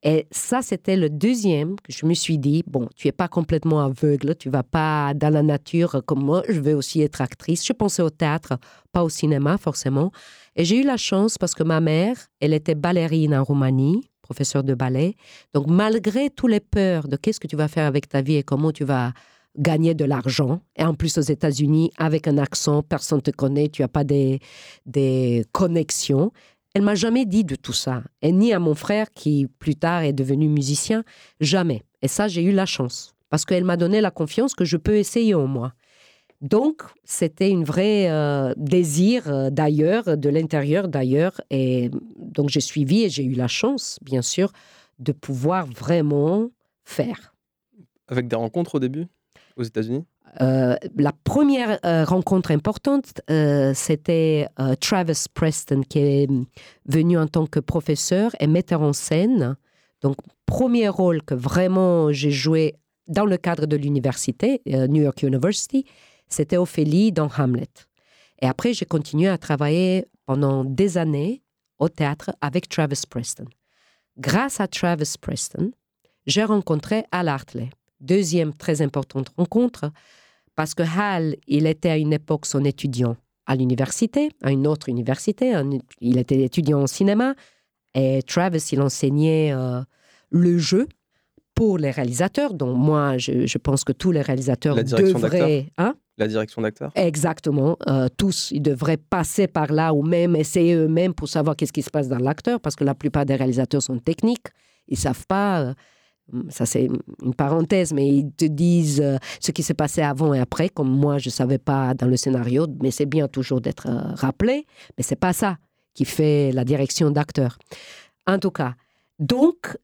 Et ça, c'était le deuxième que je me suis dit, bon, tu es pas complètement aveugle, tu vas pas dans la nature comme moi, je veux aussi être actrice. Je pensais au théâtre, pas au cinéma forcément. Et j'ai eu la chance parce que ma mère, elle était ballerine en Roumanie, professeure de ballet. Donc malgré tous les peurs de qu'est-ce que tu vas faire avec ta vie et comment tu vas gagner de l'argent, et en plus aux États-Unis, avec un accent, personne ne te connaît, tu n'as pas des, des connexions. Elle m'a jamais dit de tout ça, et ni à mon frère qui plus tard est devenu musicien, jamais. Et ça, j'ai eu la chance, parce qu'elle m'a donné la confiance que je peux essayer en moi. Donc, c'était une vraie euh, désir euh, d'ailleurs, de l'intérieur d'ailleurs. Et donc, j'ai suivi et j'ai eu la chance, bien sûr, de pouvoir vraiment faire. Avec des rencontres au début, aux États-Unis? Euh, la première rencontre importante, c'était Travis Preston, qui est venu en tant que professeur et metteur en scène. Donc, premier rôle que vraiment j'ai joué dans le cadre de l'université, New York University c'était Ophélie dans Hamlet. Et après, j'ai continué à travailler pendant des années au théâtre avec Travis Preston. Grâce à Travis Preston, j'ai rencontré Hal Hartley. Deuxième très importante rencontre, parce que Hal, il était à une époque son étudiant à l'université, à une autre université. Il était étudiant en cinéma. Et Travis, il enseignait euh, le jeu pour les réalisateurs. Donc moi, je, pense que tous les réalisateurs devraient... Hein? La direction d'acteur Exactement. Euh, tous, ils devraient passer par là ou même essayer eux-mêmes pour savoir qu'est-ce qui se passe dans l'acteur, parce que la plupart des réalisateurs sont techniques. Ils savent pas. Euh, ça, c'est une parenthèse, mais ils te disent euh, ce qui s'est passé avant et après, comme moi, je ne savais pas dans le scénario, mais c'est bien toujours d'être rappelé, mais c'est pas ça qui fait la direction d'acteur. En tout cas, donc,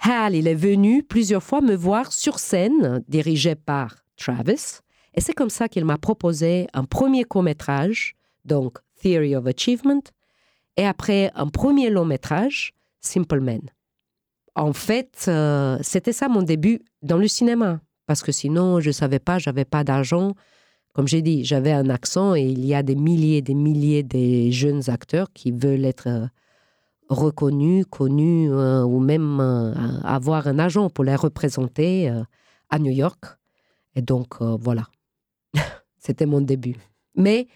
Hal, il est venu plusieurs fois me voir sur scène, dirigé par Travis, et c'est comme ça qu'il m'a proposé un premier court-métrage, donc Theory of Achievement, et après un premier long-métrage, Simple Men. En fait, euh, c'était ça mon début dans le cinéma, parce que sinon, je ne savais pas, j'avais pas d'argent. Comme j'ai dit, j'avais un accent et il y a des milliers et des milliers de jeunes acteurs qui veulent être euh, reconnus, connus, euh, ou même avoir un agent pour les représenter à New York. Et donc, voilà. C'était mon début. Mais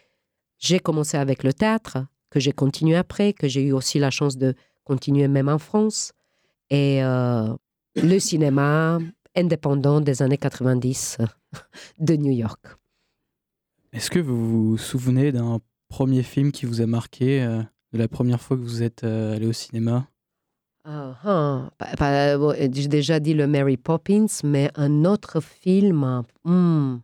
j'ai commencé avec le théâtre, que j'ai continué après, que j'ai eu aussi la chance de continuer même en France. Et euh, le cinéma indépendant des années 90 de New York. Est-ce que vous vous souvenez d'un premier film qui vous a marqué, euh, de la première fois que vous êtes euh, allé au cinéma? Ah, ah. Bon, J'ai déjà dit le Mary Poppins, mais un autre film. hmm.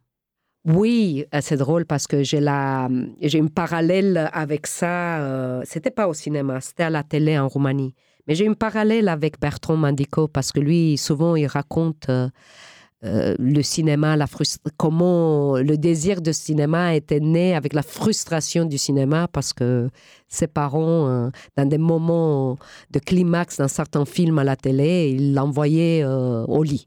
Oui, c'est drôle parce que j'ai la, j'ai une parallèle avec ça. c'était pas au cinéma, c'était à la télé en Roumanie. Mais j'ai une parallèle avec Bertrand Mandico parce que lui, souvent, il raconte euh, euh, le cinéma, la comment le désir de cinéma était né avec la frustration du cinéma parce que ses parents, euh, dans des moments de climax d'un certain film à la télé, ils l'envoyaient au lit.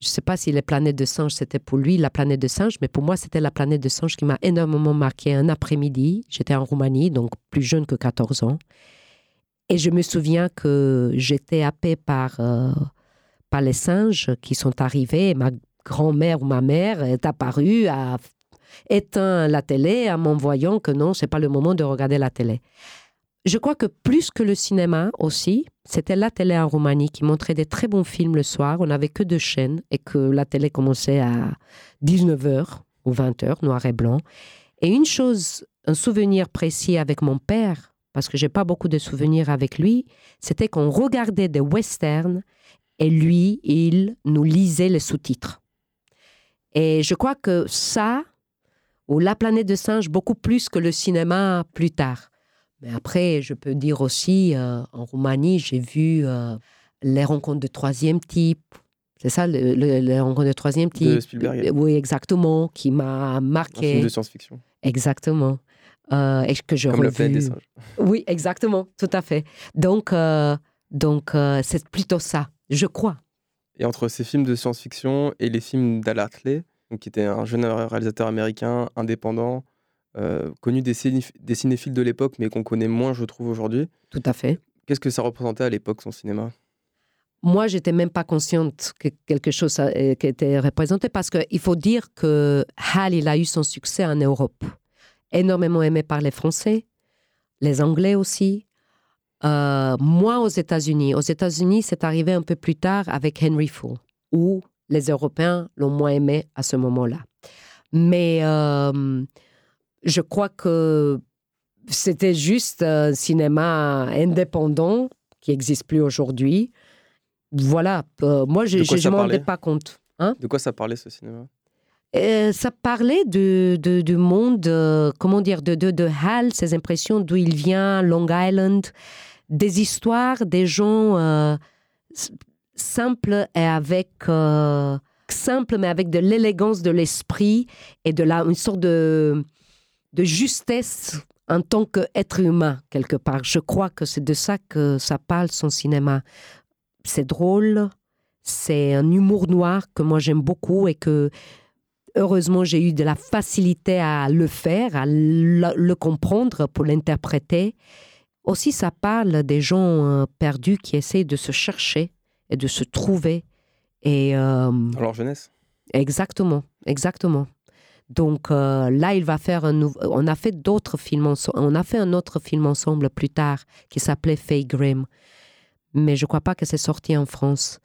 Je ne sais pas si les planètes de singes, c'était pour lui la planète de singes, mais pour moi, c'était la planète de singes qui m'a énormément marqué un après-midi. J'étais en Roumanie, donc plus jeune que 14 ans. Et je me souviens que j'étais happée par, euh, par les singes qui sont arrivés. Ma grand-mère ou ma mère est apparue, a éteint la télé en m'envoyant que non, c'est pas le moment de regarder la télé. Je crois que plus que le cinéma aussi, c'était la télé en Roumanie qui montrait des très bons films le soir. On n'avait que deux chaînes et que la télé commençait à 19h ou 20h, noir et blanc. Et une chose, un souvenir précis avec mon père, parce que j'ai pas beaucoup de souvenirs avec lui, c'était qu'on regardait des westerns et lui, il nous lisait les sous-titres. Et je crois que ça, ou La planète de singes, beaucoup plus que le cinéma plus tard. Mais après, je peux dire aussi, euh, en Roumanie, j'ai vu euh, les rencontres de troisième type. C'est ça, le- le- les rencontres de troisième type. De Spielberg. Oui, exactement, qui m'a Un film marqué. de science-fiction, Exactement. Euh, et que je comme planète des singes. Oui, exactement, tout à fait. Donc, euh, donc euh, c'est plutôt ça, je crois. Et entre ces films de science-fiction et les films d'Al Hartley, qui était un jeune réalisateur américain indépendant, connu des, ciné- des cinéphiles de l'époque, mais qu'on connaît moins, je trouve, aujourd'hui, Tout à fait. qu'est-ce que ça représentait à l'époque, son cinéma? Moi, j'étais même pas consciente que quelque chose qui était représenté parce qu'il faut dire que Hal, il a eu son succès en Europe. Énormément aimé par les Français, les Anglais aussi. Euh, moi, aux États-Unis. Aux États-Unis, c'est arrivé un peu plus tard avec Henry Ford, où les Européens l'ont moins aimé à ce moment-là. Mais euh, je crois que c'était juste un cinéma indépendant qui n'existe plus aujourd'hui. Voilà, euh, moi, je ne m'en rendais pas compte. Hein De quoi ça parlait, ce cinéma? Euh, ça parlait du monde, euh, comment dire, de, de, Hal, ses impressions, d'où il vient, Long Island, des histoires des gens euh, simples et avec... euh, simple mais avec de l'élégance de l'esprit et de la, une sorte de, de justesse en tant qu'être humain, quelque part. Je crois que c'est de ça que ça parle, son cinéma. C'est drôle, c'est un humour noir que moi j'aime beaucoup et que heureusement j'ai eu de la facilité à le faire, à le, le comprendre pour l'interpréter. Aussi, ça parle des gens euh, perdus qui essaient de se chercher et de se trouver. Et euh, Dans leur jeunesse Exactement, exactement. Donc euh, là, il va faire un nouveau. On a fait d'autres films ensemble. On a fait un autre film ensemble plus tard qui s'appelait Faye Grimm, mais je crois pas que c'est sorti en France.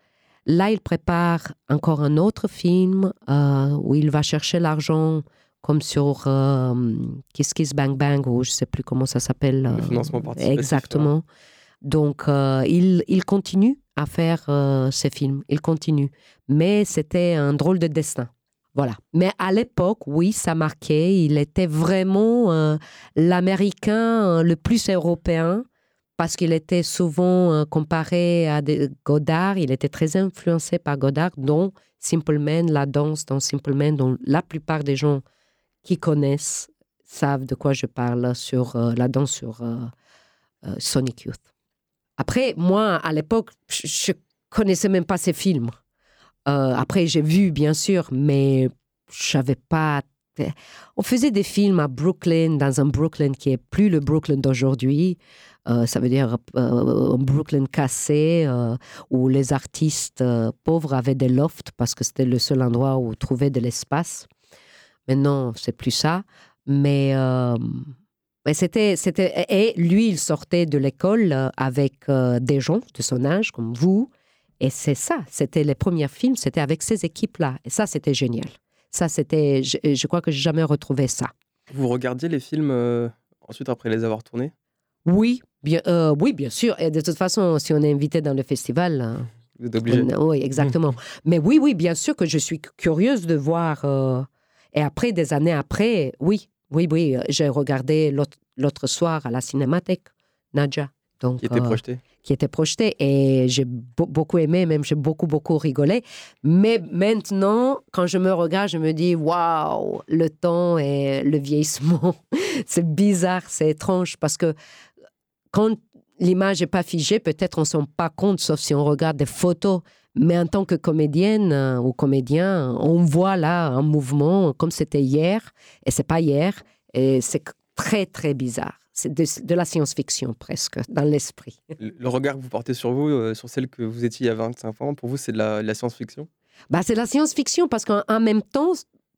Là, il prépare encore un autre film euh, où il va chercher l'argent, comme sur euh, Kiss Kiss Bang Bang, ou je sais plus comment ça s'appelle. Le euh, financement participatif, Exactement. Donc, il, il continue à faire ces films. Il continue. Mais c'était un drôle de destin. Voilà. Mais à l'époque, oui, ça marquait. Il était vraiment l'Américain le plus européen parce qu'il était souvent euh, comparé à Godard. Il était très influencé par Godard, dont Simple Man, la danse dans Simple Man, dont la plupart des gens qui connaissent savent de quoi je parle sur euh, la danse sur euh, Sonic Youth. Après, moi, à l'époque, je connaissais même pas ces films. Après, j'ai vu, bien sûr, mais je savais pas. On faisait des films à Brooklyn, dans un Brooklyn qui est plus le Brooklyn d'aujourd'hui. Euh, ça veut dire euh, Brooklyn cassé, euh, où les artistes pauvres avaient des lofts parce que c'était le seul endroit où trouver de l'espace. Maintenant, c'est plus ça. Mais, c'était, c'était. Et lui, il sortait de l'école avec des gens de son âge, comme vous. Et c'est ça, c'était les premiers films, c'était avec ces équipes-là. Et ça, c'était génial. Ça, c'était, je, je crois que j'ai jamais retrouvé ça. Vous regardiez les films ensuite après les avoir tournés? Oui, bien, euh, oui, bien sûr. Et de toute façon, si on est invité dans le festival, euh, Vous êtes obligé on- oui, exactement. Mais oui, oui, bien sûr que je suis cu- curieuse de voir. euh, et après, des années après, oui, oui, oui, j'ai regardé l'autre soir à la Cinémathèque, Nadja. Donc, qui étaient euh, projetés qui était projeté et j'ai be- beaucoup aimé, même j'ai beaucoup, beaucoup rigolé. Mais maintenant, quand je me regarde, je me dis, waouh, le temps et le vieillissement, c'est bizarre, c'est étrange parce que quand l'image n'est pas figée, peut-être on ne se rend pas compte, sauf si on regarde des photos. Mais en tant que comédienne euh, ou comédien, on voit là un mouvement comme c'était hier, et c'est pas hier, et c'est très, très bizarre. C'est de, de la science-fiction presque, dans l'esprit. Le le regard que vous portez sur vous, euh, sur celle que vous étiez il y a 25 ans, pour vous, c'est de la, de la science-fiction? Bah, c'est la science-fiction parce qu'en en même temps,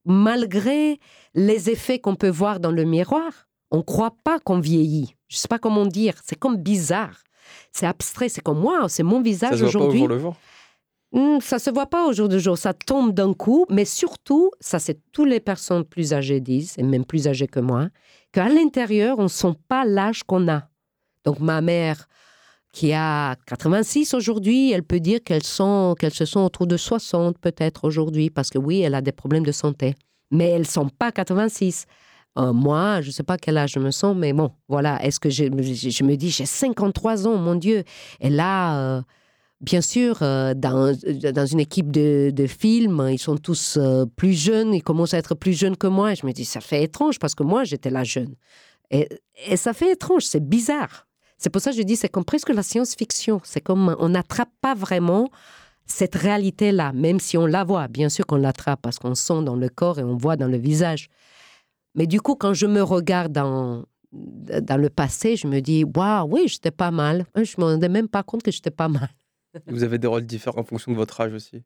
malgré les effets qu'on peut voir dans le miroir, on ne croit pas qu'on vieillit. Je ne sais pas comment dire. C'est comme bizarre. C'est abstrait. C'est comme moi. C'est mon Ça visage se voit pas au aujourd'hui. jour le jour? Hmm, ça se voit pas au jour de jour. Ça tombe d'un coup. Mais surtout, ça, c'est toutes les personnes plus âgées disent, et même plus âgées que moi, qu'à l'intérieur, on ne sent pas l'âge qu'on a. Donc, ma mère, qui a 86 aujourd'hui, elle peut dire qu'elle qu'elle se sent autour de 60 peut-être aujourd'hui, parce que oui, elle a des problèmes de santé. Mais elle ne sent pas 86. Euh, moi, je ne sais pas quel âge je me sens, mais bon, voilà. Est-ce que je, me dis, j'ai 53 ans, mon Dieu. Et là, euh, bien sûr, euh, dans, dans une équipe de, de films, ils sont tous plus jeunes, ils commencent à être plus jeunes que moi. Et je me dis, ça fait étrange, parce que moi, j'étais là jeune. Et, et ça fait étrange, c'est bizarre. C'est pour ça que je dis, c'est comme presque la science-fiction. C'est comme on n'attrape pas vraiment cette réalité-là, même si on la voit. Bien sûr qu'on l'attrape parce qu'on sent dans le corps et on voit dans le visage. Mais du coup, quand je me regarde dans, dans le passé, je me dis, waouh, oui, j'étais pas mal. Je me rendais même pas compte que j'étais pas mal. Vous avez des rôles différents en fonction de votre âge aussi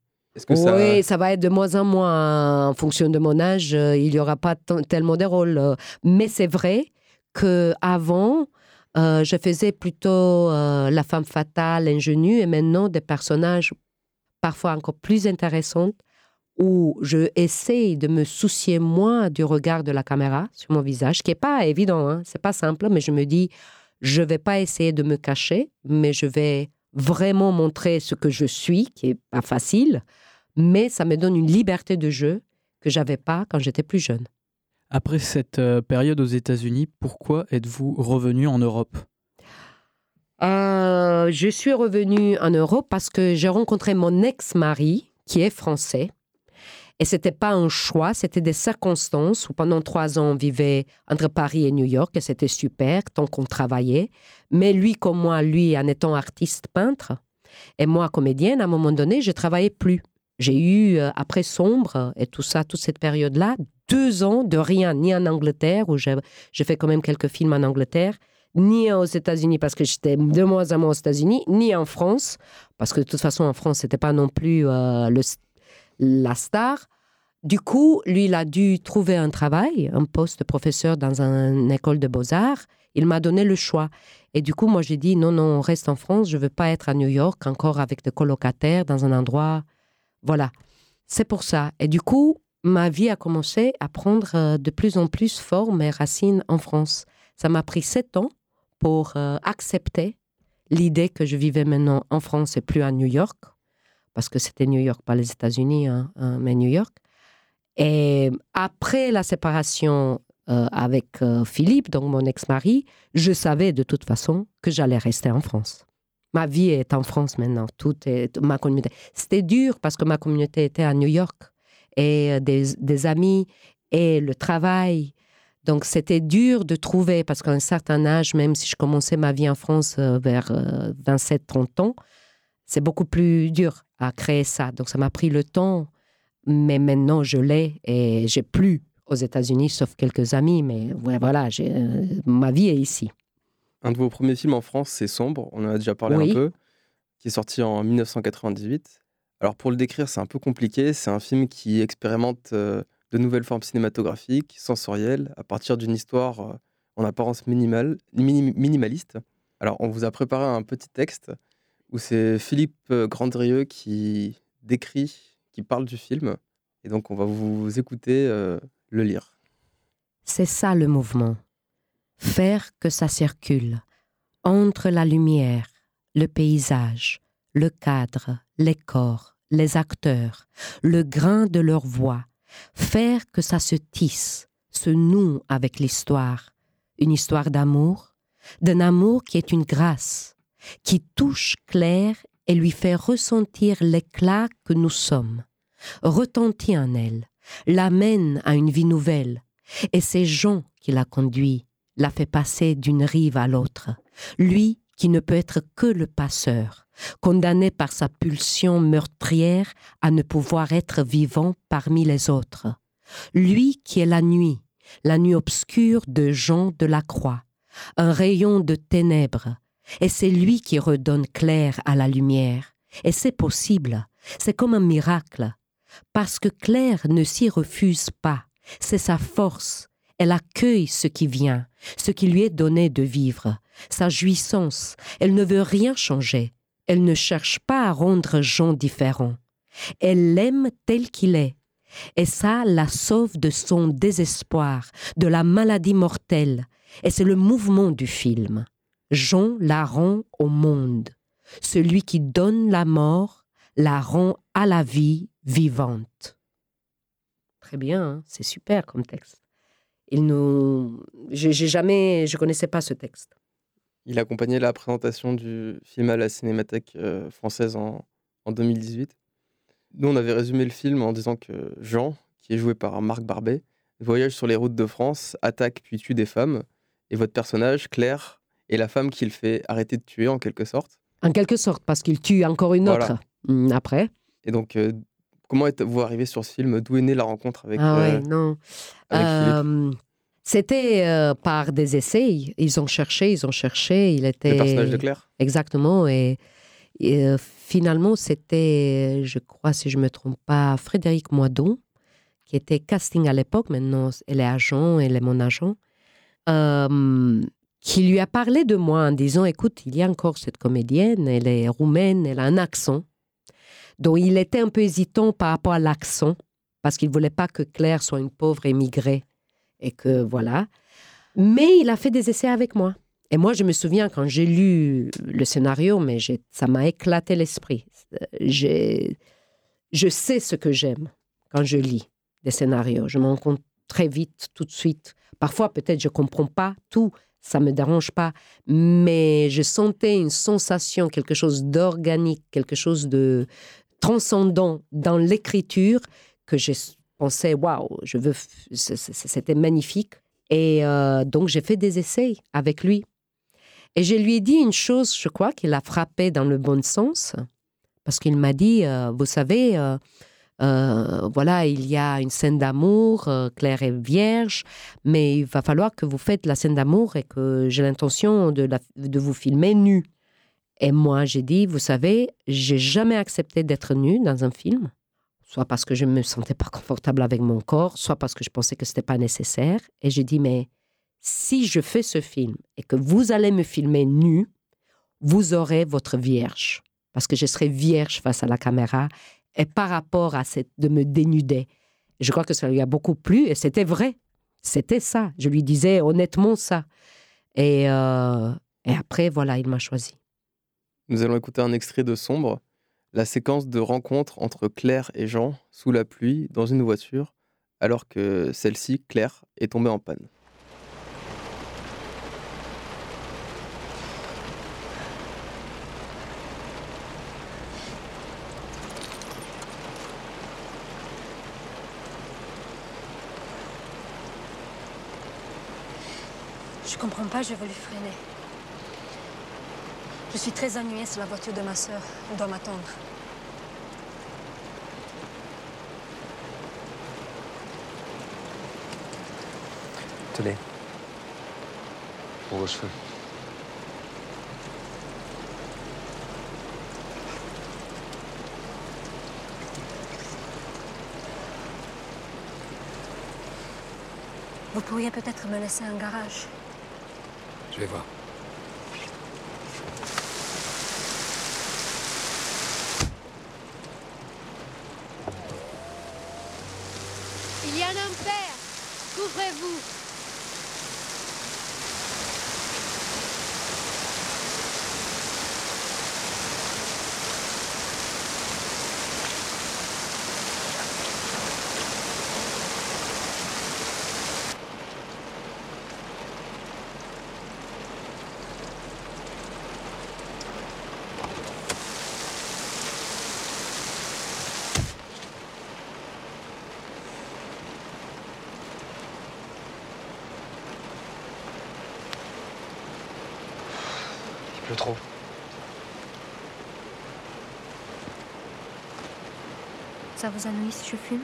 Oui, ça... va être de moins en moins en fonction de mon âge. euh, Il n'y aura pas tellement de rôles. euh. Mais c'est vrai que avant, euh, je faisais plutôt euh, la femme fatale, ingénue, et maintenant des personnages parfois encore plus intéressants où je essaye de me soucier moins du regard de la caméra sur mon visage, ce qui n'est pas évident, hein, c'est pas simple, mais je me dis, je vais pas essayer de me cacher, mais je vais vraiment montrer ce que je suis, qui est pas facile, mais ça me donne une liberté de jeu que j'avais pas quand j'étais plus jeune. Après cette euh, période aux États-Unis, pourquoi êtes-vous revenu en Europe? Euh, je suis revenue en Europe parce que j'ai rencontré mon ex-mari, qui est français. Et c'était pas un choix, c'était des circonstances où pendant trois ans, on vivait entre Paris et New York et c'était super tant qu'on travaillait. Mais lui, comme moi, lui, en étant artiste peintre, et moi, comédienne, à un moment donné, je travaillais plus. J'ai eu, euh, après Sombre et tout ça, toute cette période-là, deux ans de rien, ni en Angleterre, où j'ai fait quand même quelques films en Angleterre, ni aux États-Unis parce que j'étais de moins en moins aux États-Unis, ni en France parce que de toute façon en France c'était pas non plus euh, le, la star. Du coup, lui, il a dû trouver un travail, un poste de professeur dans une école de beaux-arts. Il m'a donné le choix. Et du coup, moi, j'ai dit non, non, on reste en France. Je veux pas être à New York encore avec des colocataires dans un endroit. Voilà. C'est pour ça. Et du coup, ma vie a commencé à prendre euh, de plus en plus forme et racines en France. Ça m'a pris sept ans pour euh, accepter l'idée que je vivais maintenant en France et plus à New York, parce que c'était New York, pas les États-Unis, hein, hein, mais New York. Et après la séparation euh, avec euh, Philippe, donc mon ex-mari, je savais de toute façon que j'allais rester en France. Ma vie est en France maintenant, tout est ma communauté. C'était dur parce que ma communauté était à New York et euh, des, amis et le travail. Donc c'était dur de trouver parce qu'à un certain âge, même si je commençais ma vie en France vers 27-30 ans, c'est beaucoup plus dur à créer ça. Donc ça m'a pris le temps, mais maintenant je l'ai et j'ai plus aux États-Unis, sauf quelques amis. Mais voilà, euh, ma vie est ici. Un de vos premiers films en France, c'est Sombre, on en a déjà parlé Oui. un peu, qui est sorti en 1998. Alors pour le décrire, c'est un peu compliqué. C'est un film qui expérimente euh, de nouvelles formes cinématographiques, sensorielles, à partir d'une histoire euh, en apparence minimale, mini- minimaliste. Alors on vous a préparé un petit texte où c'est Philippe euh, Grandrieux qui décrit, qui parle du film. Et donc, on va vous écouter euh, le lire. C'est ça le mouvement. Faire que ça circule entre la lumière, le paysage, le cadre, les corps, les acteurs, le grain de leur voix. Faire que ça se tisse, se noue avec l'histoire. Une histoire d'amour, d'un amour qui est une grâce, qui touche Claire et lui fait ressentir l'éclat que nous sommes, retentit en elle, l'amène à une vie nouvelle, et c'est Jean qui l'a conduit, l'a fait passer d'une rive à l'autre, lui qui ne peut être que le passeur, condamné par sa pulsion meurtrière à ne pouvoir être vivant parmi les autres, lui qui est la nuit, la nuit obscure de Jean de la Croix, un rayon de ténèbres, et c'est lui qui redonne clair à la lumière. Et c'est possible, c'est comme un miracle, parce que Claire ne s'y refuse pas, c'est sa force, elle accueille ce qui vient, ce qui lui est donné de vivre, sa jouissance, elle ne veut rien changer, elle ne cherche pas à rendre Jean différent, elle l'aime tel qu'il est, et ça la sauve de son désespoir, de la maladie mortelle, et c'est le mouvement du film. Jean la rend au monde. Celui qui donne la mort la rend à la vie vivante. Très bien, hein, c'est super comme texte. Il nous, j'ai jamais, je connaissais pas ce texte. Il accompagnait la présentation du film à la Cinémathèque euh, française en, en 2018. Nous, on avait résumé le film en disant que Jean, qui est joué par Marc Barbet, voyage sur les routes de France, attaque puis tue des femmes, et votre personnage, Claire, est la femme qu'il fait arrêter de tuer en quelque sorte. En quelque sorte, parce qu'il tue encore une Voilà. autre. Hmm, Après. Et donc, euh, comment êtes-vous arrivé sur ce film? D'où est née la rencontre avec, ah euh, ouais, non. Euh, C'était euh, par des essais. Ils ont cherché, ils ont cherché. Il était Le personnage de Claire? Exactement. Et, et, finalement, c'était, je crois, si je ne me trompe pas, Frédéric Moidon, qui était casting à l'époque. Maintenant, elle est agent, elle est mon agent. Qui lui a parlé de moi en disant Écoute, il y a encore cette comédienne, elle est roumaine, elle a un accent. Donc, il était un peu hésitant par rapport à l'accent, parce qu'il ne voulait pas que Claire soit une pauvre émigrée. Et que voilà. Mais il a fait des essais avec moi. Et moi, je me souviens quand j'ai lu le scénario, mais ça m'a éclaté l'esprit. Je sais ce que j'aime quand je lis des scénarios. Je me rends compte très vite, tout de suite. Parfois, peut-être, je comprends pas tout. Ça me dérange pas. Mais je sentais une sensation, quelque chose d'organique, quelque chose de transcendant dans l'écriture que je pensais, waouh, je veux. C'était magnifique. Et euh, donc, j'ai fait des essais avec lui. Et je lui ai dit une chose, je crois, qu'il a frappé dans le bon sens, parce qu'il m'a dit, euh, vous savez, euh, euh, voilà, il y a une scène d'amour, euh, Claire est vierge, mais il va falloir que vous faites la scène d'amour et que j'ai l'intention de, vous filmer nu. Et moi, j'ai dit, vous savez, j'ai jamais accepté d'être nue dans un film, soit parce que je me sentais pas confortable avec mon corps, soit parce que je pensais que c'était pas nécessaire. Et j'ai dit, mais si je fais ce film et que vous allez me filmer nu, vous aurez votre vierge. Parce que je serai vierge face à la caméra et par rapport à cette, de me dénuder. Je crois que ça lui a beaucoup plu et c'était vrai. C'était ça. Je lui disais honnêtement ça. Et, euh, et après, voilà, il m'a choisi. Nous allons écouter un extrait de Sombre, la séquence de rencontre entre Claire et Jean sous la pluie dans une voiture, alors que celle-ci, Claire, est tombée en panne. Comprends pas, je veux lui freiner. Je suis très ennuyée sur la voiture de ma sœur. Elle doit m'attendre. Tenez. Pour vos cheveux. Vous pourriez peut-être me laisser un garage. Je vais voir. Ouvrez-vous Il pleut trop. Ça vous ennuie si je fume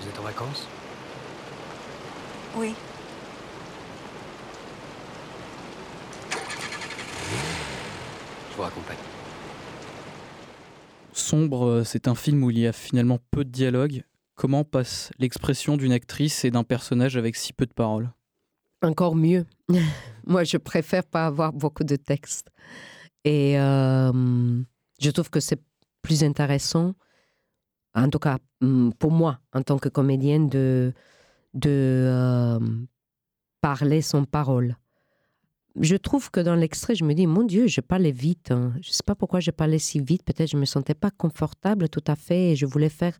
Vous êtes en vacances Oui. Je vous raccompagne. Sombre, euh, c'est un film où il y a finalement peu de dialogue. Comment passe l'expression d'une actrice et d'un personnage avec si peu de paroles? Encore mieux. Moi, je préfère pas avoir beaucoup de texte. Et euh, je trouve que c'est plus intéressant, en tout cas hum, pour moi, en tant que comédienne, de, de euh, parler sans parole. Je trouve que dans l'extrait, je me dis, mon Dieu, je parlais vite. hein. Je ne sais pas pourquoi je parlais si vite. Peut-être je ne me sentais pas confortable tout à fait et je voulais faire,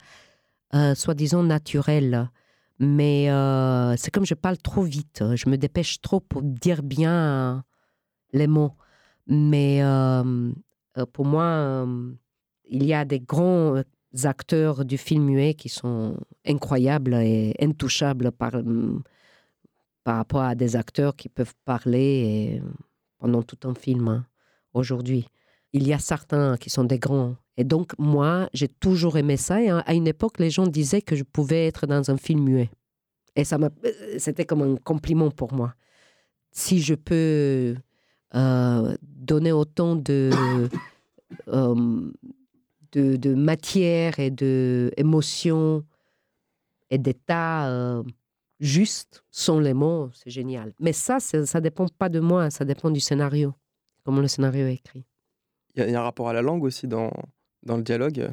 euh, soi-disant, naturel. Mais euh, c'est comme je parle trop vite. Je me dépêche trop pour dire bien euh, les mots. Mais euh, euh, pour moi, euh, il y a des grands acteurs du film muet qui sont incroyables et intouchables par, par rapport à des acteurs qui peuvent parler pendant tout un film hein, aujourd'hui. Il y a certains qui sont des grands. Et donc, moi, j'ai toujours aimé ça. Et à à une époque, les gens disaient que je pouvais être dans un film muet. Et ça euh, c'était comme un compliment pour moi. Si je peux euh, donner autant de, euh, de, de matière et d'émotions et d'états euh, justes sans les mots, c'est génial. Mais ça, ça dépend pas de moi, ça dépend du scénario, comment le scénario est écrit. Il y a un rapport à la langue aussi dans, dans le dialogue.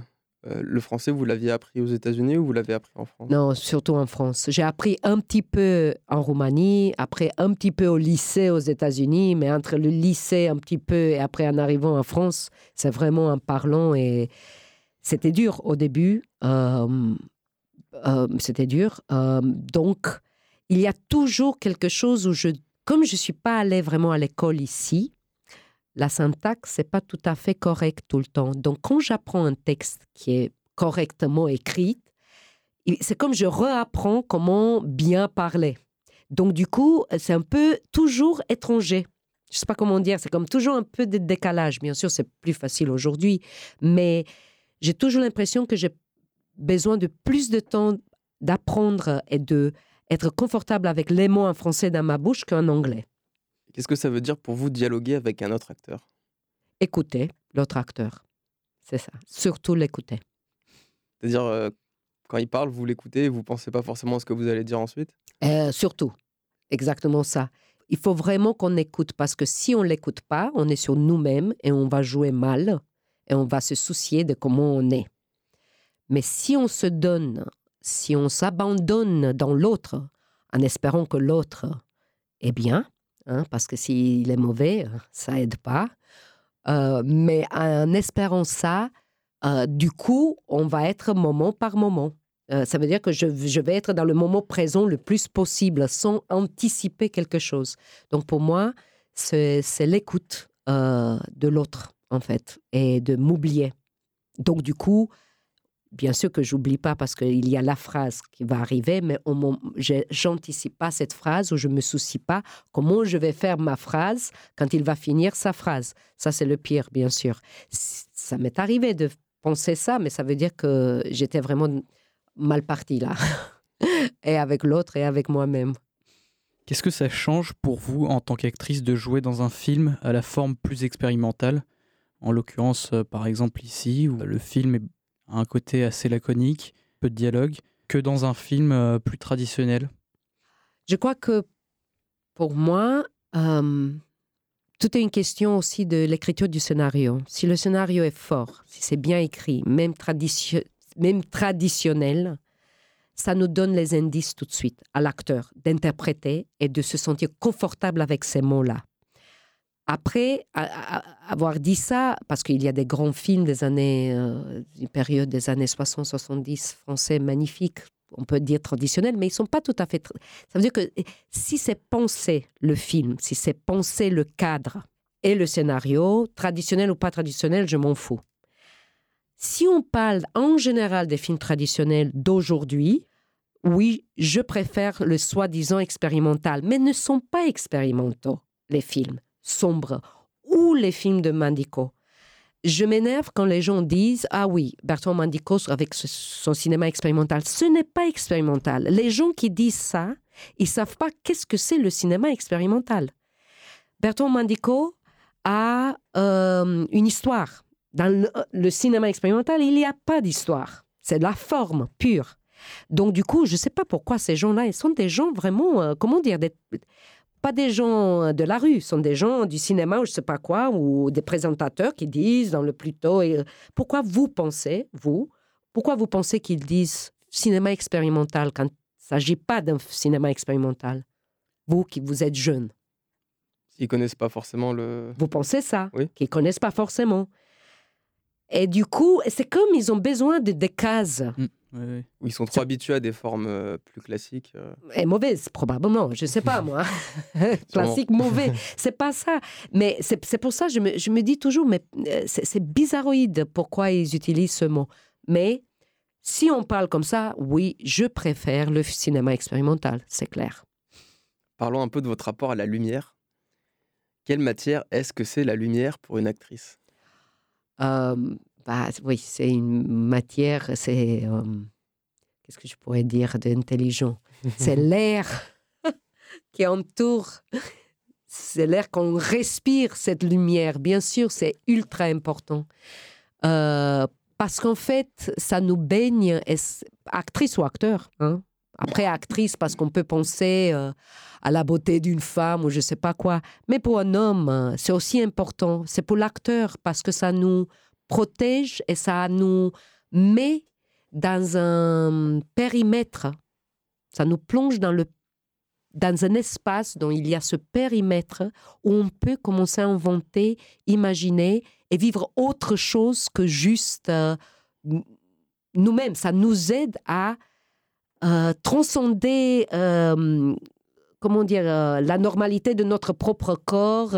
Euh, le français, vous l'aviez appris aux États-Unis ou vous l'avez appris en France? Non, surtout en France. J'ai appris un petit peu en Roumanie, après un petit peu au lycée aux États-Unis, mais entre le lycée un petit peu et après en arrivant en France, c'est vraiment en parlant et c'était dur au début. euh, euh, c'était dur. Donc, il y a toujours quelque chose où je, comme je suis pas allée vraiment à l'école ici, la syntaxe c'est pas tout à fait correct tout le temps. Donc, quand j'apprends un texte qui est correctement écrit, c'est comme je réapprends comment bien parler. Donc, du coup, c'est un peu toujours étranger. Je sais pas comment dire, c'est comme toujours un peu de décalage. Bien sûr, c'est plus facile aujourd'hui, mais j'ai toujours l'impression que j'ai besoin de plus de temps d'apprendre et de être confortable avec les mots en français dans ma bouche qu'en anglais. Qu'est-ce que ça veut dire pour vous dialoguer avec un autre acteur? Écouter l'autre acteur, c'est ça. Surtout l'écouter. C'est-à-dire, euh, quand il parle, vous l'écoutez et vous pensez pas forcément à ce que vous allez dire ensuite? Euh, surtout, exactement ça. Il faut vraiment qu'on écoute parce que si on l'écoute pas, on est sur nous-mêmes et on va jouer mal et on va se soucier de comment on est. Mais si on se donne, si on s'abandonne dans l'autre en espérant que l'autre est bien, hein, parce que s'il est mauvais, ça aide pas. Euh, mais en espérant ça, euh, du coup, on va être moment par moment. Euh, ça veut dire que je, vais être dans le moment présent le plus possible sans anticiper quelque chose. Donc pour moi, c'est l'écoute euh, de l'autre, en fait, et de m'oublier. Donc du coup, bien sûr que j'oublie pas parce qu'il y a la phrase qui va arriver, mais j'anticipe pas cette phrase ou je me soucie pas comment je vais faire ma phrase quand il va finir sa phrase. Ça, c'est le pire, bien sûr. Ça m'est arrivé de penser ça, mais ça veut dire que j'étais vraiment mal partie là. et avec l'autre et avec moi-même. Qu'est-ce que ça change pour vous en tant qu'actrice de jouer dans un film à la forme plus expérimentale? En l'occurrence, euh, par exemple ici, où le film est- un côté assez laconique, peu de dialogue, que dans un film euh, plus traditionnel. Je crois que pour moi, Euh, tout est une question aussi de l'écriture du scénario. Si le scénario est fort, si c'est bien écrit, même, même traditionnel, ça nous donne les indices tout de suite à l'acteur d'interpréter et de se sentir confortable avec ces mots-là. Après avoir dit ça, parce qu'il y a des grands films des années, euh, une période des années 60-70 français magnifiques, on peut dire traditionnels, mais ils sont pas tout à fait. Ça veut dire que si c'est pensé le film, si c'est pensé le cadre et le scénario, traditionnel ou pas traditionnel, je m'en fous. Si on parle en général des films traditionnels d'aujourd'hui, oui, je préfère le soi-disant expérimental, mais ne sont pas expérimentaux, les films sombres ou les films de Mandico. Je m'énerve quand les gens disent Ah oui, Bertrand Mandico avec son cinéma expérimental. Ce n'est pas expérimental. Les gens qui disent ça, ils savent pas qu'est-ce que c'est le cinéma expérimental. Bertrand Mandico a euh, une histoire. Dans le, le cinéma expérimental, il n'y a pas d'histoire. C'est de la forme pure. Donc, du coup, je ne sais pas pourquoi ces gens-là, ils sont des gens vraiment, euh, comment dire, des- pas des gens de la rue, ce sont des gens du cinéma ou je ne sais pas quoi, ou des présentateurs qui disent dans le plus tôt. et- pourquoi vous pensez, vous, pourquoi vous pensez qu'ils disent cinéma expérimental quand il ne s'agit pas d'un cinéma expérimental? Vous qui vous êtes jeune. S'ils connaissent pas forcément le. Vous pensez ça, Oui. qu'ils connaissent pas forcément. Et du coup, c'est comme ils ont besoin de des cases. Ils sont trop habitués à des formes euh, plus classiques. euh. Et mauvaises, probablement. Je sais pas, moi. Classique, mauvais. C'est pas ça. Mais c'est pour ça que je me, je me dis toujours, mais euh, c'est c'est bizarroïde pourquoi ils utilisent ce mot. Mais si on parle comme ça, oui, je préfère le cinéma expérimental, c'est clair. Parlons un peu de votre rapport à la lumière. Quelle matière est-ce que c'est la lumière pour une actrice? Euh, bah, oui, c'est une matière, c'est. euh, Qu'est-ce que je pourrais dire d'intelligent? C'est l'air qui entoure. C'est l'air qu'on respire, cette lumière. Bien sûr, c'est ultra important. Euh, parce qu'en fait, ça nous baigne, actrice ou acteur. hein. Après, actrice, parce qu'on peut penser euh, à la beauté d'une femme ou je sais pas quoi. Mais pour un homme, c'est aussi important. C'est pour l'acteur, parce que ça nous protège et ça nous met dans un périmètre. Ça nous plonge dans, le, dans un espace dont il y a ce périmètre où on peut commencer à inventer, imaginer et vivre autre chose que juste euh, nous-mêmes. Ça nous aide à euh, transcender, euh, comment dire, la normalité de notre propre corps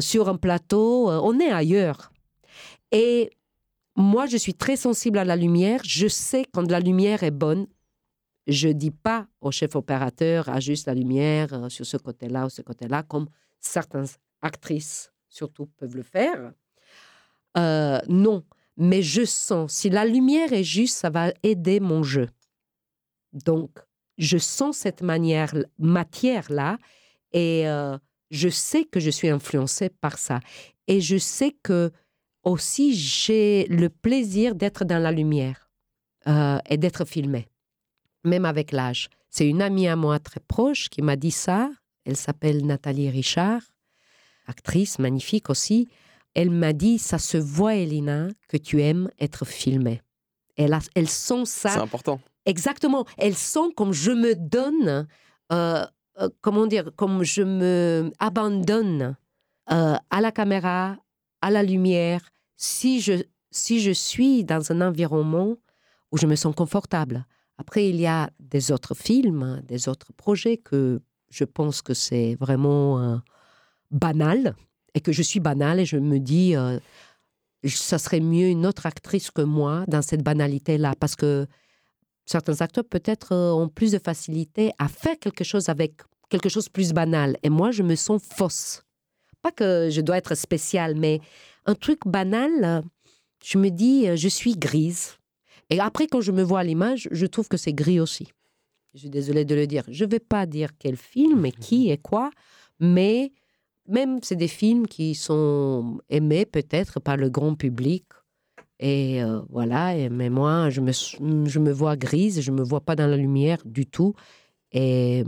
sur un plateau. On est ailleurs. Et moi, je suis très sensible à la lumière. Je sais quand la lumière est bonne. Je dis pas au chef opérateur, ajuste la lumière euh, sur ce côté-là ou ce côté-là, comme certaines actrices surtout peuvent le faire. Euh, non, mais je sens, si la lumière est juste, ça va aider mon jeu. Donc, je sens cette manière, matière-là et euh, je sais que je suis influencée par ça. Et je sais que aussi j'ai le plaisir d'être dans la lumière euh, et d'être filmée, même avec l'âge. C'est une amie à moi très proche qui m'a dit ça. Elle s'appelle Nathalie Richard, actrice magnifique aussi. Elle m'a dit, ça se voit, Elina, que tu aimes être filmée. Elle, a, elle sent C'est ça. important. Exactement. Elle sent comme je me donne, euh, euh, comment dire, comme je me abandonne euh, à la caméra, à la lumière, si je, si je suis dans un environnement où je me sens confortable. Après, il y a des autres films, des autres projets que je pense que c'est vraiment euh, banal et que je suis banale et je me dis, euh, ça serait mieux une autre actrice que moi dans cette banalité-là parce que certains acteurs peut-être euh, ont plus de facilité à faire quelque chose avec quelque chose de plus banal. Et moi, je me sens fausse. Pas que je dois être spéciale, mais un truc banal, je me dis, euh, je suis grise. Et après, quand je me vois à l'image, je trouve que c'est gris aussi. Je suis désolée de le dire. Je ne vais pas dire quel film et qui et quoi, mais même c'est des films qui sont aimés peut-être par le grand public. Et euh, voilà, mais moi, je me, je me vois grise, je ne me vois pas dans la lumière du tout. Et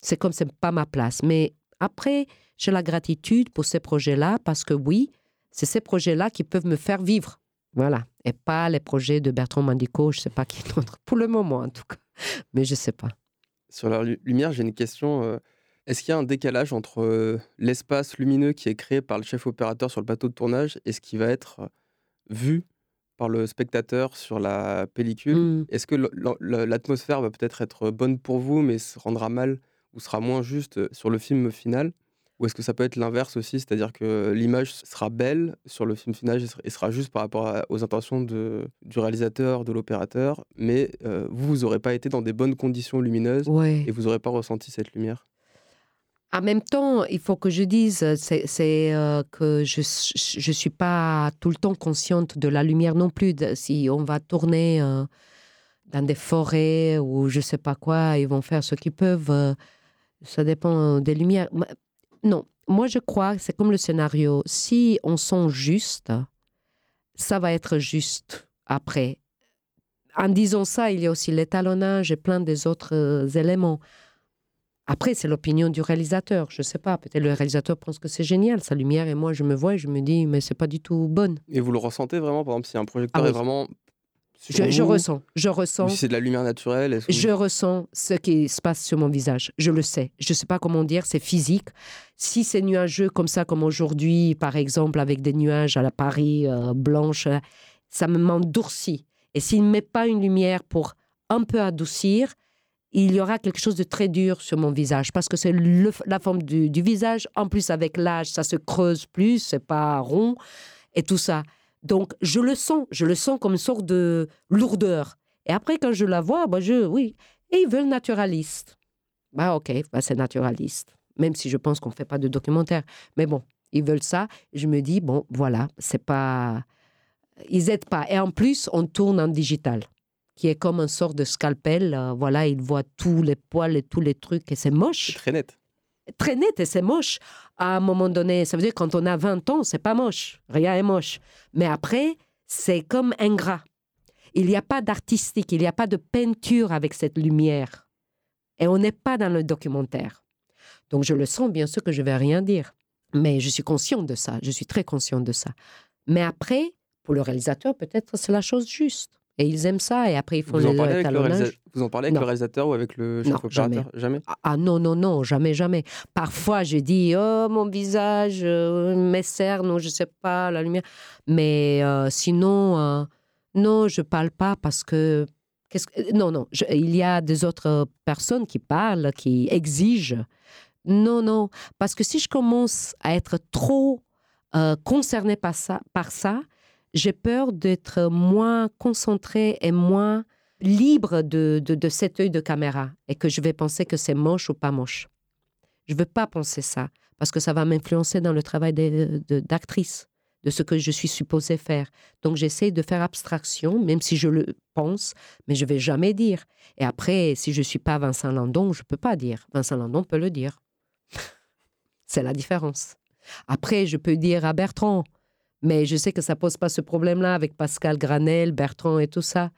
c'est comme c'est pas ma place. Mais Après, j'ai la gratitude pour ces projets-là parce que oui, c'est ces projets-là qui peuvent me faire vivre. Voilà. Et pas les projets de Bertrand Mandico, je ne sais pas qui d'autre, pour le moment en tout cas. Mais je ne sais pas. Sur la lu- lumière, j'ai une question. euh, Est-ce qu'il y a un décalage entre euh, l'espace lumineux qui est créé par le chef opérateur sur le plateau de tournage et ce qui va être euh, vu par le spectateur sur la pellicule? Mm. Est-ce que l'atmosphère va peut-être être bonne pour vous, mais se rendra mal ou sera moins juste sur le film final? Ou est-ce que ça peut être l'inverse aussi, c'est-à-dire que l'image sera belle sur le film final et sera- juste par rapport aux intentions de, du réalisateur, de l'opérateur, mais euh, vous, vous n'aurez pas été dans des bonnes conditions lumineuses Ouais. et vous n'aurez pas ressenti cette lumière? En même temps, il faut que je dise, c'est euh, que je ne suis pas tout le temps consciente de la lumière non plus. De- si on va tourner euh, dans des forêts ou je sais pas quoi, ils vont faire ce qu'ils peuvent. euh, ça dépend des lumières. Non, moi je crois, c'est comme le scénario. Si on sent juste, ça va être juste après. En disant ça, il y a aussi l'étalonnage et plein des autres euh, éléments. Après, c'est l'opinion du réalisateur. Je sais pas. Peut-être le réalisateur pense que c'est génial, sa lumière, et moi, je me vois et je me dis, mais c'est pas du tout bonne. Et vous le ressentez vraiment? Par exemple, si un projecteur Ah oui. est vraiment. Je, ressens, je ressens, c'est de la lumière naturelle que je ressens ce qui se passe sur mon visage. Je le sais. Je sais pas comment dire, c'est physique. Si c'est nuageux comme ça, comme aujourd'hui, par exemple, avec des nuages à la Paris euh, blanche, ça me m'endurcit. Et s'il ne met pas une lumière pour un peu adoucir, il y aura quelque chose de très dur sur mon visage parce que c'est la forme du, du visage. En plus, avec l'âge, ça se creuse plus, c'est pas rond et tout ça. Donc, je le sens, je le sens comme une sorte de lourdeur. Et après, quand je la vois, bah, je, oui. Et ils veulent naturaliste. Bah, ok, bah, c'est naturaliste. Même si je pense qu'on ne fait pas de documentaire. Mais bon, ils veulent ça. Je me dis, bon, voilà, c'est pas. Ils aident pas. Et en plus, on tourne en digital, qui est comme une sorte de scalpel. euh, voilà, ils voient tous les poils et tous les trucs, et c'est C'est moche très net. Très net et c'est moche. À un moment donné, ça veut dire quand on a 20 ans, c'est pas moche. Rien est moche. Mais après, c'est comme ingrat. Il n'y a pas d'artistique, il n'y a pas de peinture avec cette lumière. Et on n'est pas dans le documentaire. Donc je le sens, bien sûr que je vais rien dire. Mais je suis consciente de ça, je suis très consciente de ça. Mais après, pour le réalisateur, peut-être c'est la chose juste. Et ils aiment ça, et après ils font Vous en, les parlez avec le étalonnages. réalisa- vous en parlez avec le réalisateur ou avec le chef Non, opérateur? Jamais. Ah, Ah non, non, non, jamais, jamais. Parfois, je dis, oh, mon visage, euh, mes cernes, ou je sais pas, la lumière. Mais euh, sinon, euh, non, je parle pas parce que. qu'est-ce que- Non, non, je- il y a des autres personnes qui parlent, qui exigent. Non, non, parce que si je commence à être trop concernée par ça, par ça j'ai peur d'être moins concentrée et moins libre de, de, cet œil de caméra et que je vais penser que c'est moche ou pas moche. Je ne veux pas penser ça parce que ça va m'influencer dans le travail des- de- d'actrice, de ce que je suis supposée faire. Donc j'essaie de faire abstraction, même si je le pense, mais je vais jamais dire. Et après, si je ne suis pas Vincent Landon, je ne peux pas dire. Vincent Landon peut le dire. c'est la différence. Après, je peux dire à Bertrand, mais je sais que ça pose pas ce problème-là avec Pascal Granel, Bertrand et tout ça.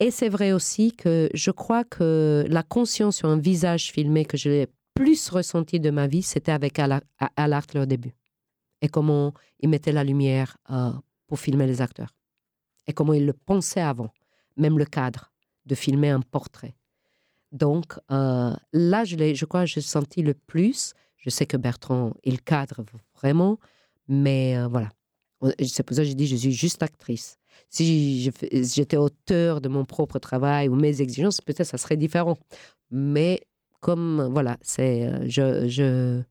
Et c'est vrai aussi que je crois que la conscience sur un visage filmé que j'ai plus ressenti de ma vie, c'était avec Al à- Al Artler au début. Et comment il mettait la lumière euh, pour filmer les acteurs. Et comment il le pensait avant, même le cadre, de filmer un portrait. Donc euh, là, je, l'ai- je crois que j'ai senti le plus. Je sais que Bertrand, il cadre vraiment, mais euh, voilà. C'est pour ça que j'ai dit, je suis juste actrice. Si j'étais auteur de mon propre travail ou mes exigences, peut-être ça serait différent. Mais comme, voilà, c'est. euh, Je, je,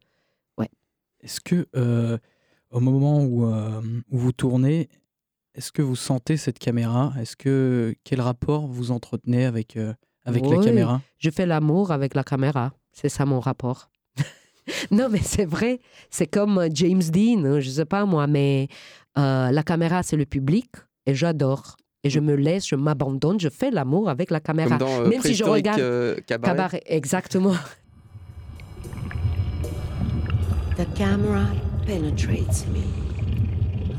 Est-ce que euh, au moment où, euh, où vous tournez, est-ce que vous sentez cette caméra? Est-ce que quel rapport vous entretenez avec euh, avec la caméra? Je fais l'amour avec la caméra. C'est ça mon rapport. non, mais c'est vrai. C'est comme euh, James Dean, hein, je sais pas moi, mais euh, la caméra, c'est le public et j'adore. Et je me laisse, je m'abandonne, je fais l'amour avec la caméra. Comme dans euh, Même si je regarde euh, Cabaret. Cabaret, exactement. The camera penetrates me.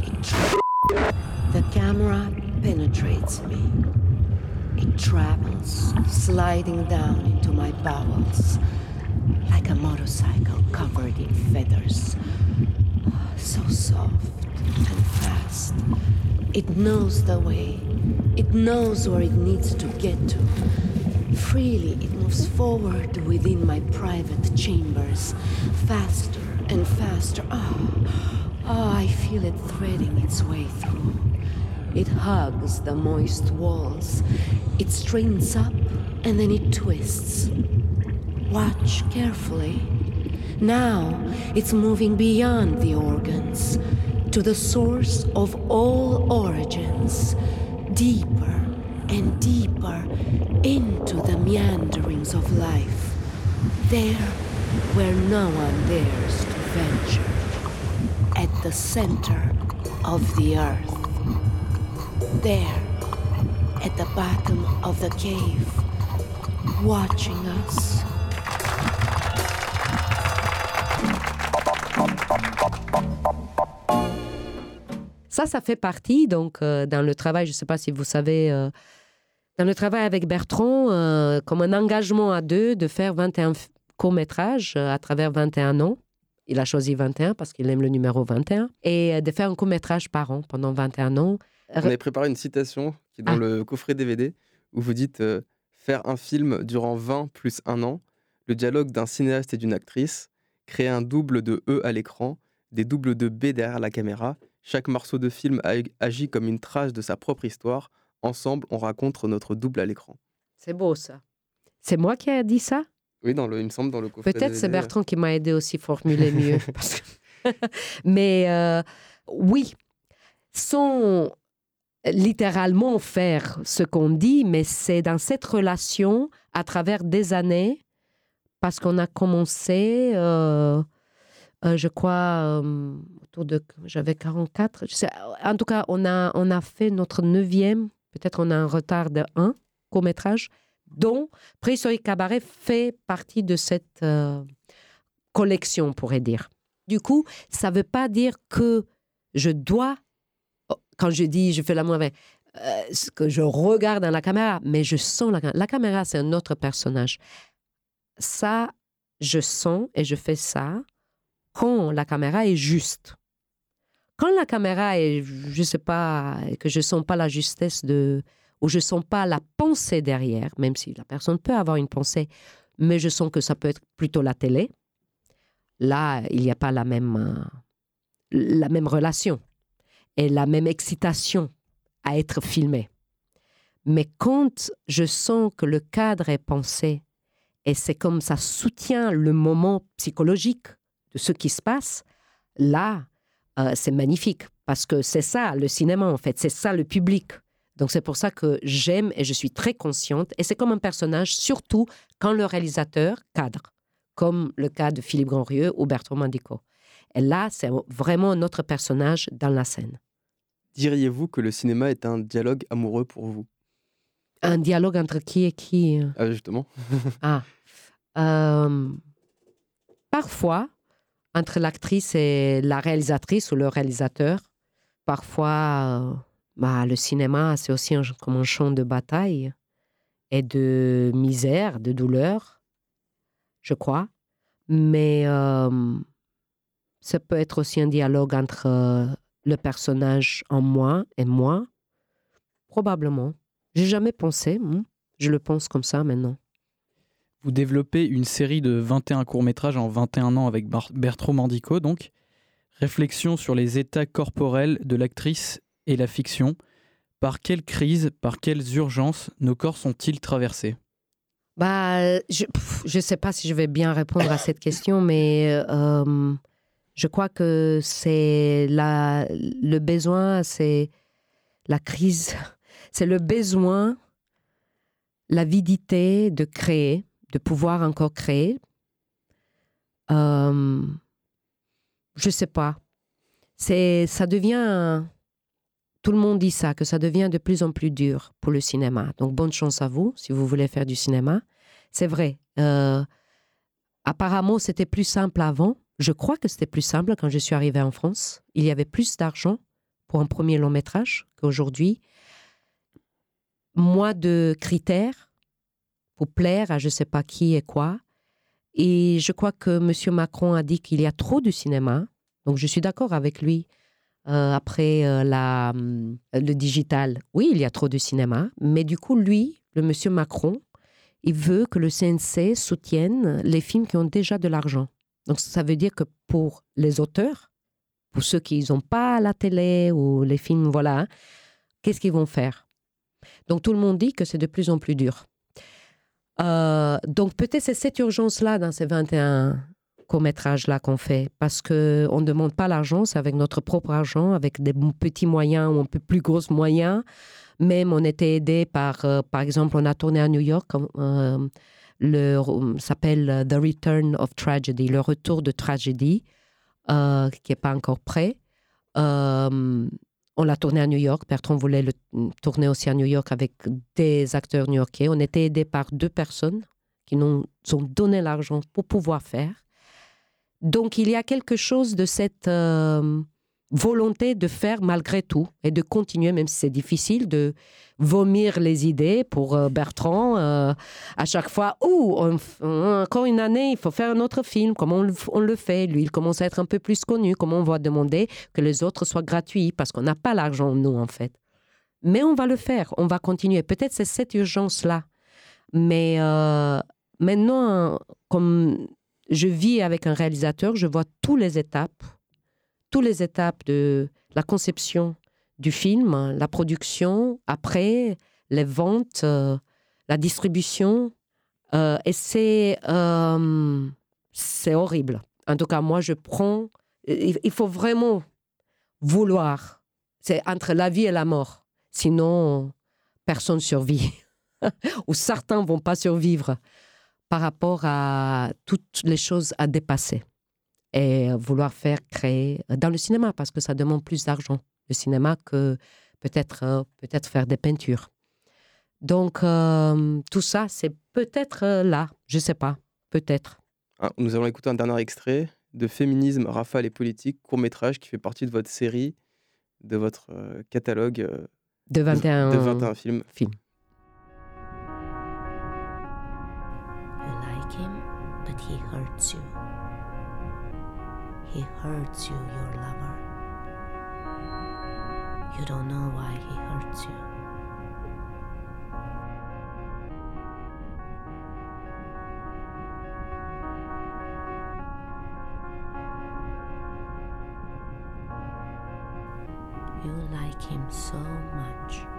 It tra- the camera penetrates me. It travels, sliding down into my bowels, like a motorcycle covered in feathers. So soft and fast. It knows the way, it knows where it needs to get to. Freely, it moves forward within my private chambers, faster and faster. Oh, oh, I feel it threading its way through. It hugs the moist walls. It straightens up and then it twists. Watch carefully. Now it's moving beyond the organs to the source of all origins, deeper and deeper into the meanderings of life, there where no one dares to venture, at the center of the earth, there at the bottom of the cave, watching us. Ça, ça fait partie, donc, euh, dans le travail, je ne sais pas si vous savez, euh, dans le travail avec Bertrand, euh, comme un engagement à deux de faire 21 f- courts-métrages à travers 21 ans. Il a choisi 21 parce qu'il aime le numéro 21. Et de faire un court-métrage par an pendant 21 ans. On avait préparé une citation qui est dans Ah. le coffret DVD où vous dites faire un film durant 20 plus un an, le dialogue d'un cinéaste et d'une actrice, créer un double de E à l'écran, des doubles de B derrière la caméra. Chaque morceau de film agit comme une trace de sa propre histoire. Ensemble, on raconte notre double à l'écran. C'est beau, ça. C'est moi qui ai dit ça? Oui, dans le, il me semble dans le coffret Peut-être c'est. Bertrand qui m'a aidé aussi à formuler mieux. parce que- Mais euh, oui, sans littéralement faire ce qu'on dit, mais c'est dans cette relation, à travers des années, parce qu'on a commencé, euh, euh, je crois, euh, autour de... J'avais 44. je en tout cas, on a, on a fait notre neuvième, peut-être on a un retard de un court-métrage, dont Préhistorique Cabaret fait partie de cette euh, collection, on pourrait dire. Du coup, ça ne veut pas dire que je dois, oh, quand je dis je fais l'amour avec, ce que je regarde dans la caméra, mais je sens la caméra. La caméra, c'est un autre personnage. Ça, je sens et je fais ça quand la caméra est juste. Quand la caméra est, je sais pas, que je sens pas la justesse de, ou je sens pas la pensée derrière, même si la personne peut avoir une pensée, mais je sens que ça peut être plutôt la télé. Là, il n'y a pas la même, euh, la même relation et la même excitation à être filmé. Mais quand je sens que le cadre est pensé et c'est comme ça soutient le moment psychologique de ce qui se passe, là, euh, c'est magnifique parce que c'est ça le cinéma en fait, c'est ça le public. Donc c'est pour ça que j'aime et je suis très consciente et c'est comme un personnage, surtout quand le réalisateur cadre, comme le cas de Philippe Grandrieux ou Bertrand Mandico. Et là, c'est vraiment notre personnage dans la scène. Diriez-vous que le cinéma est un dialogue amoureux pour vous? Un dialogue entre qui et qui euh, Ah, justement. Ah. Euh, parfois, entre l'actrice et la réalisatrice ou le réalisateur, parfois, euh, bah, le cinéma, c'est aussi un- comme un champ de bataille et de misère, de douleur, je crois. Mais euh, ça peut être aussi un dialogue entre euh, le personnage en moi et moi. Probablement. J'ai jamais pensé. hmm. Je le pense comme ça maintenant. Vous développez une série de 21 courts-métrages en 21 ans avec Bertrand Mandico, donc. Réflexion sur les états corporels de l'actrice et la fiction. Par quelle crise, par quelles urgences nos corps sont-ils traversés? Bah, je ne sais pas si je vais bien répondre à cette question, mais euh, je crois que c'est le besoin, c'est la crise, c'est le besoin, l'avidité de créer, de pouvoir encore créer. Euh, je sais pas. C'est, ça devient, tout le monde dit ça, que ça devient de plus en plus dur pour le cinéma. Donc bonne chance à vous si vous voulez faire du cinéma. C'est vrai. euh, apparemment, c'était plus simple avant. Je crois que c'était plus simple quand je suis arrivée en France. Il y avait plus d'argent pour un premier long métrage qu'aujourd'hui. Moins de critères pour plaire à je sais pas qui et quoi. Et je crois que M. Macron a dit qu'il y a trop de cinéma. Donc je suis d'accord avec lui. Euh, après euh, la, hum, le digital, oui, il y a trop de cinéma. Mais du coup, lui, le monsieur Macron, il veut que le CNC soutienne les films qui ont déjà de l'argent. Donc ça veut dire que pour les auteurs, pour ceux qui n'ont pas la télé ou les films, voilà, qu'est-ce qu'ils vont faire? Donc tout le monde dit que c'est de plus en plus dur. Euh, donc peut-être c'est cette urgence-là dans ces 21 courts-métrages-là qu'on fait, parce qu'on ne demande pas l'argent, c'est avec notre propre argent, avec des petits moyens ou un peu plus gros moyens. Même on était aidé par, euh, par exemple, on a tourné à New York, euh, le s'appelle The Return of Tragedy, le retour de tragédie, euh, qui n'est pas encore prêt. Euh, on l'a tourné à New York. Bertrand voulait le tourner aussi à New York avec des acteurs new-yorkais. On était aidé par deux personnes qui nous ont donné l'argent pour pouvoir faire. Donc il y a quelque chose de cette euh, volonté de faire malgré tout et de continuer, même si c'est difficile, de vomir les idées pour euh, Bertrand euh, à chaque fois. On f- encore une année, il faut faire un autre film. Comment on le, fait Lui, il commence à être un peu plus connu. Comment on va demander que les autres soient gratuits? Parce qu'on n'a pas l'argent, nous, en fait. Mais on va le faire, on va continuer. Peut-être c'est cette urgence-là. Mais euh, maintenant, comme je vis avec un réalisateur, je vois toutes les étapes, toutes les étapes de la conception du film, la production, après, les ventes, euh, la distribution. Euh, et c'est euh, c'est horrible. En tout cas, moi, je prends. Il, faut vraiment vouloir. C'est entre la vie et la mort. Sinon, personne survit. Ou certains vont pas survivre par rapport à toutes les choses à dépasser et vouloir faire créer dans le cinéma parce que ça demande plus d'argent le cinéma que peut-être euh, peut-être faire des peintures. Donc euh, tout ça c'est peut-être euh, là, je sais pas, peut-être. Ah, Nous allons écouter un dernier extrait de Féminisme, rafale et politique, court-métrage qui fait partie de votre série, de votre euh, catalogue euh, De 21 de 21 films. films. You like him, but he hurts you. He hurts you, your lover. You don't know why he hurts you. You like him so much.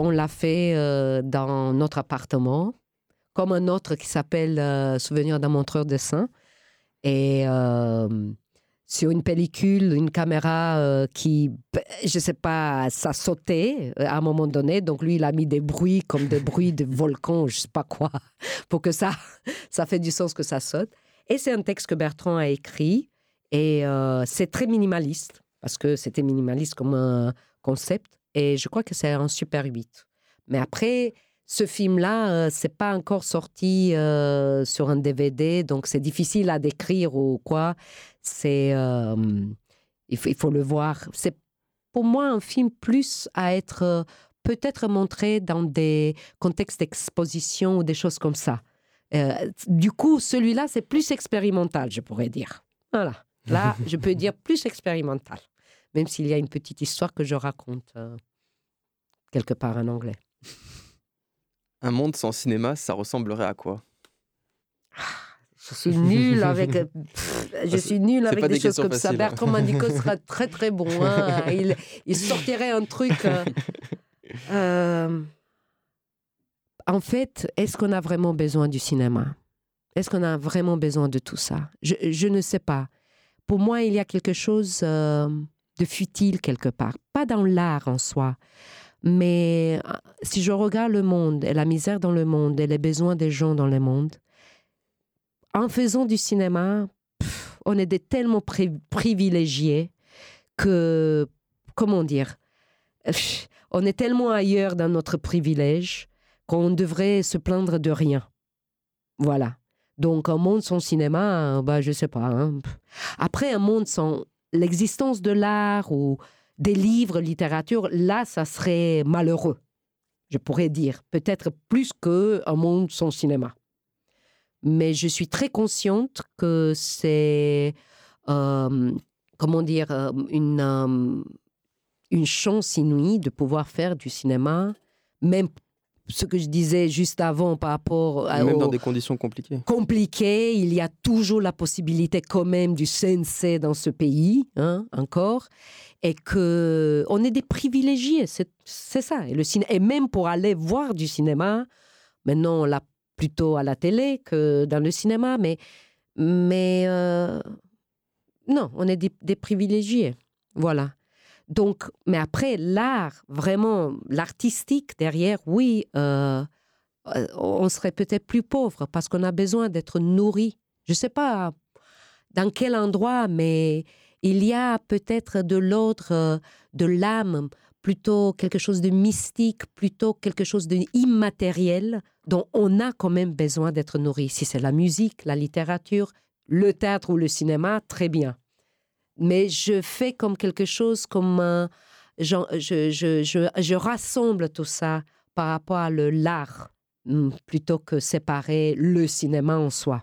On l'a fait euh, dans notre appartement, comme un autre qui s'appelle euh, Souvenir d'un montreur de sein. Et euh, sur une pellicule, une caméra qui, je sais pas, ça sautait à un moment donné. Donc lui, il a mis des bruits comme des bruits de volcan, je sais pas quoi, pour que ça, ça fait du sens que ça saute. Et c'est un texte que Bertrand a écrit. Et euh, c'est très minimaliste, parce que c'était minimaliste comme un concept. Et je crois que c'est un super 8. Mais après, ce film-là, euh, c'est pas encore sorti euh, sur un DVD, donc c'est difficile à décrire ou quoi. C'est, euh, il, faut, le voir. C'est pour moi un film plus à être peut-être montré dans des contextes d'exposition ou des choses comme ça. Du coup, celui-là, c'est plus expérimental, je pourrais dire. Voilà. Là, je peux dire plus expérimental. Même s'il y a une petite histoire que je raconte euh, quelque part en anglais. Un monde sans cinéma, ça ressemblerait à quoi? Je suis nulle avec, pff, je c'est- suis nulle avec des, des choses comme ça. faciles, hein. Bertrand Mandico sera très très bon. hein. Il, il sortirait un truc. euh, euh, en fait, est-ce qu'on a vraiment besoin du cinéma? Est-ce qu'on a vraiment besoin de tout ça? Je, je ne sais pas. Pour moi, il y a quelque chose euh, de futile quelque part. Pas dans l'art en soi, mais euh, si je regarde le monde et la misère dans le monde et les besoins des gens dans le monde, en faisant du cinéma, pff, on est tellement pri- privilégiés que, comment dire, on est tellement ailleurs dans notre privilège qu'on devrait se plaindre de rien. Voilà. Donc un monde sans cinéma, bah, je sais pas. hein. Après, un monde sans l'existence de l'art ou des livres, littérature, là, ça serait malheureux. Je pourrais dire, peut-être plus qu'un monde sans cinéma. Mais je suis très consciente que c'est, euh, comment dire, euh, une, euh, une chance inouïe de pouvoir faire du cinéma, même ce que je disais juste avant par rapport à, Même dans des conditions compliquées. compliqué. Il y a toujours la possibilité quand même du CNC dans ce pays, hein, encore. Et que on est des privilégiés, c'est c'est ça. Et, le ciné et même pour aller voir du cinéma, maintenant on l'a plutôt à la télé que dans le cinéma, mais, mais euh, non, on est des, des privilégiés. Voilà. Donc, mais après, l'art, vraiment, l'artistique derrière, oui, euh, euh, on serait peut-être plus pauvre parce qu'on a besoin d'être nourri. Je ne sais pas dans quel endroit, mais il y a peut-être de l'ordre euh, de l'âme, plutôt quelque chose de mystique, plutôt quelque chose d'immatériel dont on a quand même besoin d'être nourri. Si c'est la musique, la littérature, le théâtre ou le cinéma, très bien. Mais je fais comme quelque chose comme... un- je, je, je, je rassemble tout ça par rapport à l'art mm, plutôt que séparer le cinéma en soi.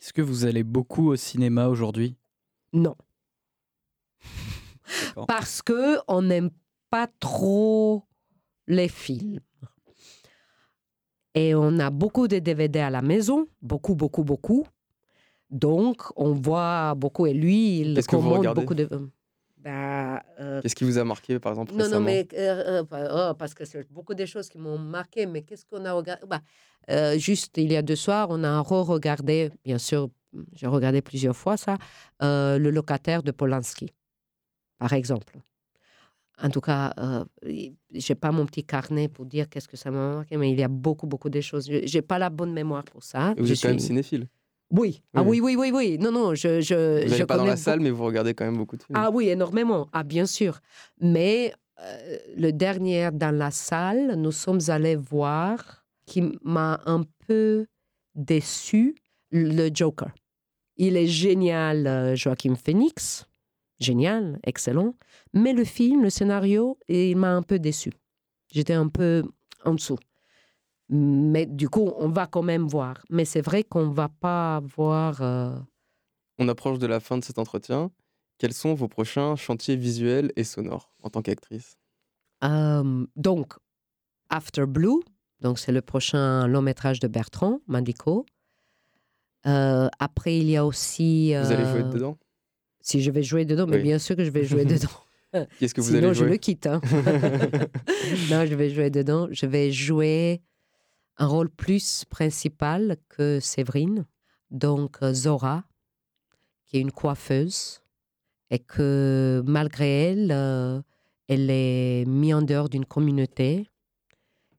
Est-ce que vous allez beaucoup au cinéma aujourd'hui? Non. Parce que on n'aime pas trop les films. Et on a beaucoup de DVD à la maison, beaucoup, beaucoup, beaucoup. Donc, on voit beaucoup. Et lui, il Qu'est-ce que vous beaucoup de. Bah, euh, Qu'est-ce qui vous a marqué, par exemple Non, non, récemment mais euh, euh, oh, parce que c'est beaucoup de choses qui m'ont marqué. Mais qu'est-ce qu'on a regardé? Bah, euh, Juste il y a deux soirs, on a re-regardé, bien sûr, j'ai regardé plusieurs fois ça, euh, Le locataire de Polanski, par exemple. En tout cas, euh, j'ai pas mon petit carnet pour dire qu'est-ce que ça m'a marqué, mais il y a beaucoup, beaucoup de choses. Je- J'ai pas la bonne mémoire pour ça. Vous Je êtes quand même suis- cinéphile. Oui. Ah Oui. oui, oui, oui. Non, non, je, je, Vous n'allez pas dans la salle, mais vous regardez quand même beaucoup de films. ah oui, énormément. Ah, bien sûr. Mais euh, le dernier dans la salle, nous sommes allés voir, qui m'a un peu déçu, le Joker. Il est génial, euh, Joaquin Phoenix. Génial, excellent. Mais le film, le scénario, il m'a un peu déçu. J'étais un peu en dessous. Mais du coup, on va quand même voir. Mais c'est vrai qu'on va pas voir. euh, On approche de la fin de cet entretien. Quels sont vos prochains chantiers visuels et sonores en tant qu'actrice? Euh, donc, After Blue, donc c'est le prochain long métrage de Bertrand Mandico. Euh, après, il y a aussi. Vous allez jouer dedans? Si je vais jouer dedans, mais Oui. bien sûr que je vais jouer dedans. Qu'est-ce que vous Sinon, allez je jouer? le quitte. hein. non, je vais jouer dedans. Je vais jouer un rôle plus principal que Séverine. Donc, euh, Zora, qui est une coiffeuse, et que malgré elle, euh, elle est mise en dehors d'une communauté,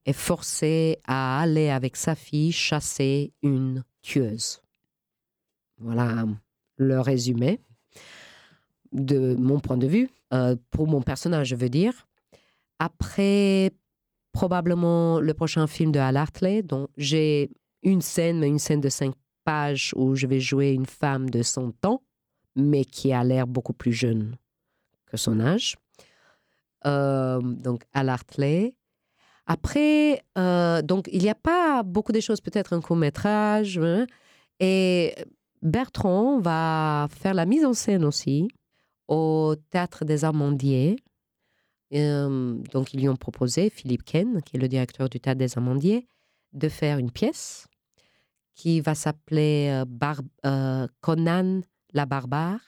est forcée à aller avec sa fille chasser une tueuse. Voilà le résumé de mon point de vue, euh, pour mon personnage, je veux dire. Après, probablement le prochain film de Al Hartley, dont j'ai une scène, mais une scène de cinq pages où je vais jouer une femme de 100 ans, mais qui a l'air beaucoup plus jeune que son âge. Euh, donc, Al Hartley. Après, euh, donc, il n'y a pas beaucoup de choses, peut-être un court-métrage. hein. et Bertrand va faire la mise en scène aussi au Théâtre des Amandiers. Euh, donc, ils lui ont proposé, Philippe Ken, qui est le directeur du Théâtre des Amandiers, de faire une pièce qui va s'appeler euh, Bar- euh, Conan la barbare.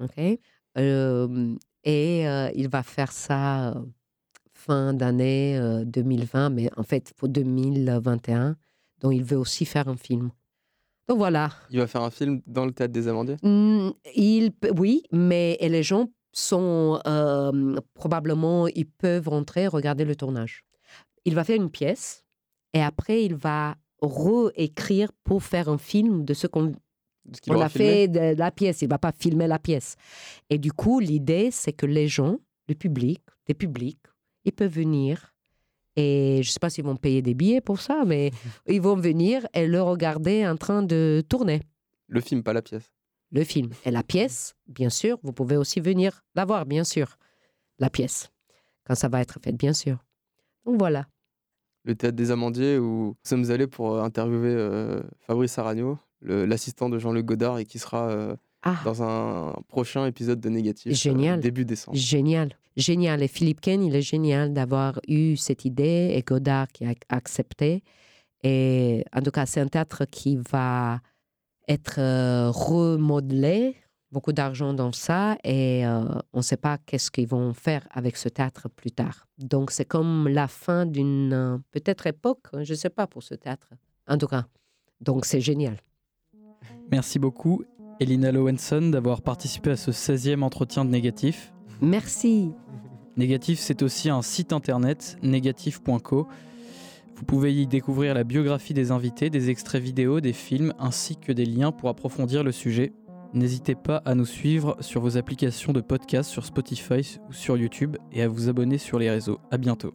OK? Euh, et il va faire ça fin d'année euh, 2020, mais en fait pour 2021. Donc, il veut aussi faire un film. Donc, voilà. Il va faire un film dans le théâtre des Amandiers Mm, il, oui, mais et les gens sont euh, probablement, ils peuvent rentrer regarder le tournage. Il va faire une pièce et après il va réécrire pour faire un film de ce qu'on a fait de la pièce. Il va pas filmer la pièce. Et du coup, l'idée, c'est que les gens, le public, des publics, ils peuvent venir. Et je sais pas s'ils vont payer des billets pour ça, mais ils vont venir et le regarder en train de tourner Le film, pas la pièce. Le film. Et la pièce, bien sûr, vous pouvez aussi venir la voir, bien sûr. La pièce, quand ça va être fait, bien sûr. Donc voilà. Le théâtre des Amandiers où nous sommes allés pour euh, interviewer euh, Fabrice Aragno, l'assistant de Jean-Luc Godard et qui sera euh, Ah, dans un prochain épisode de Négatif. euh, Génial. début décembre. génial. Génial. Et Philippe Ken, il est génial d'avoir eu cette idée et Godard qui a accepté. Et en tout cas, c'est un théâtre qui va être euh, remodelé. Beaucoup d'argent dans ça et euh, on ne sait pas qu'est-ce qu'ils vont faire avec ce théâtre plus tard. Donc c'est comme la fin d'une euh, peut-être époque, je ne sais pas pour ce théâtre. En tout cas, donc c'est génial. Merci beaucoup, Elina Lowenson, d'avoir participé à ce 16e entretien de Négatif. Merci. Négatif, c'est aussi un site internet, négatif.co. Vous pouvez y découvrir la biographie des invités, des extraits vidéo, des films, ainsi que des liens pour approfondir le sujet. N'hésitez pas à nous suivre sur vos applications de podcast sur Spotify ou sur YouTube et à vous abonner sur les réseaux. À bientôt.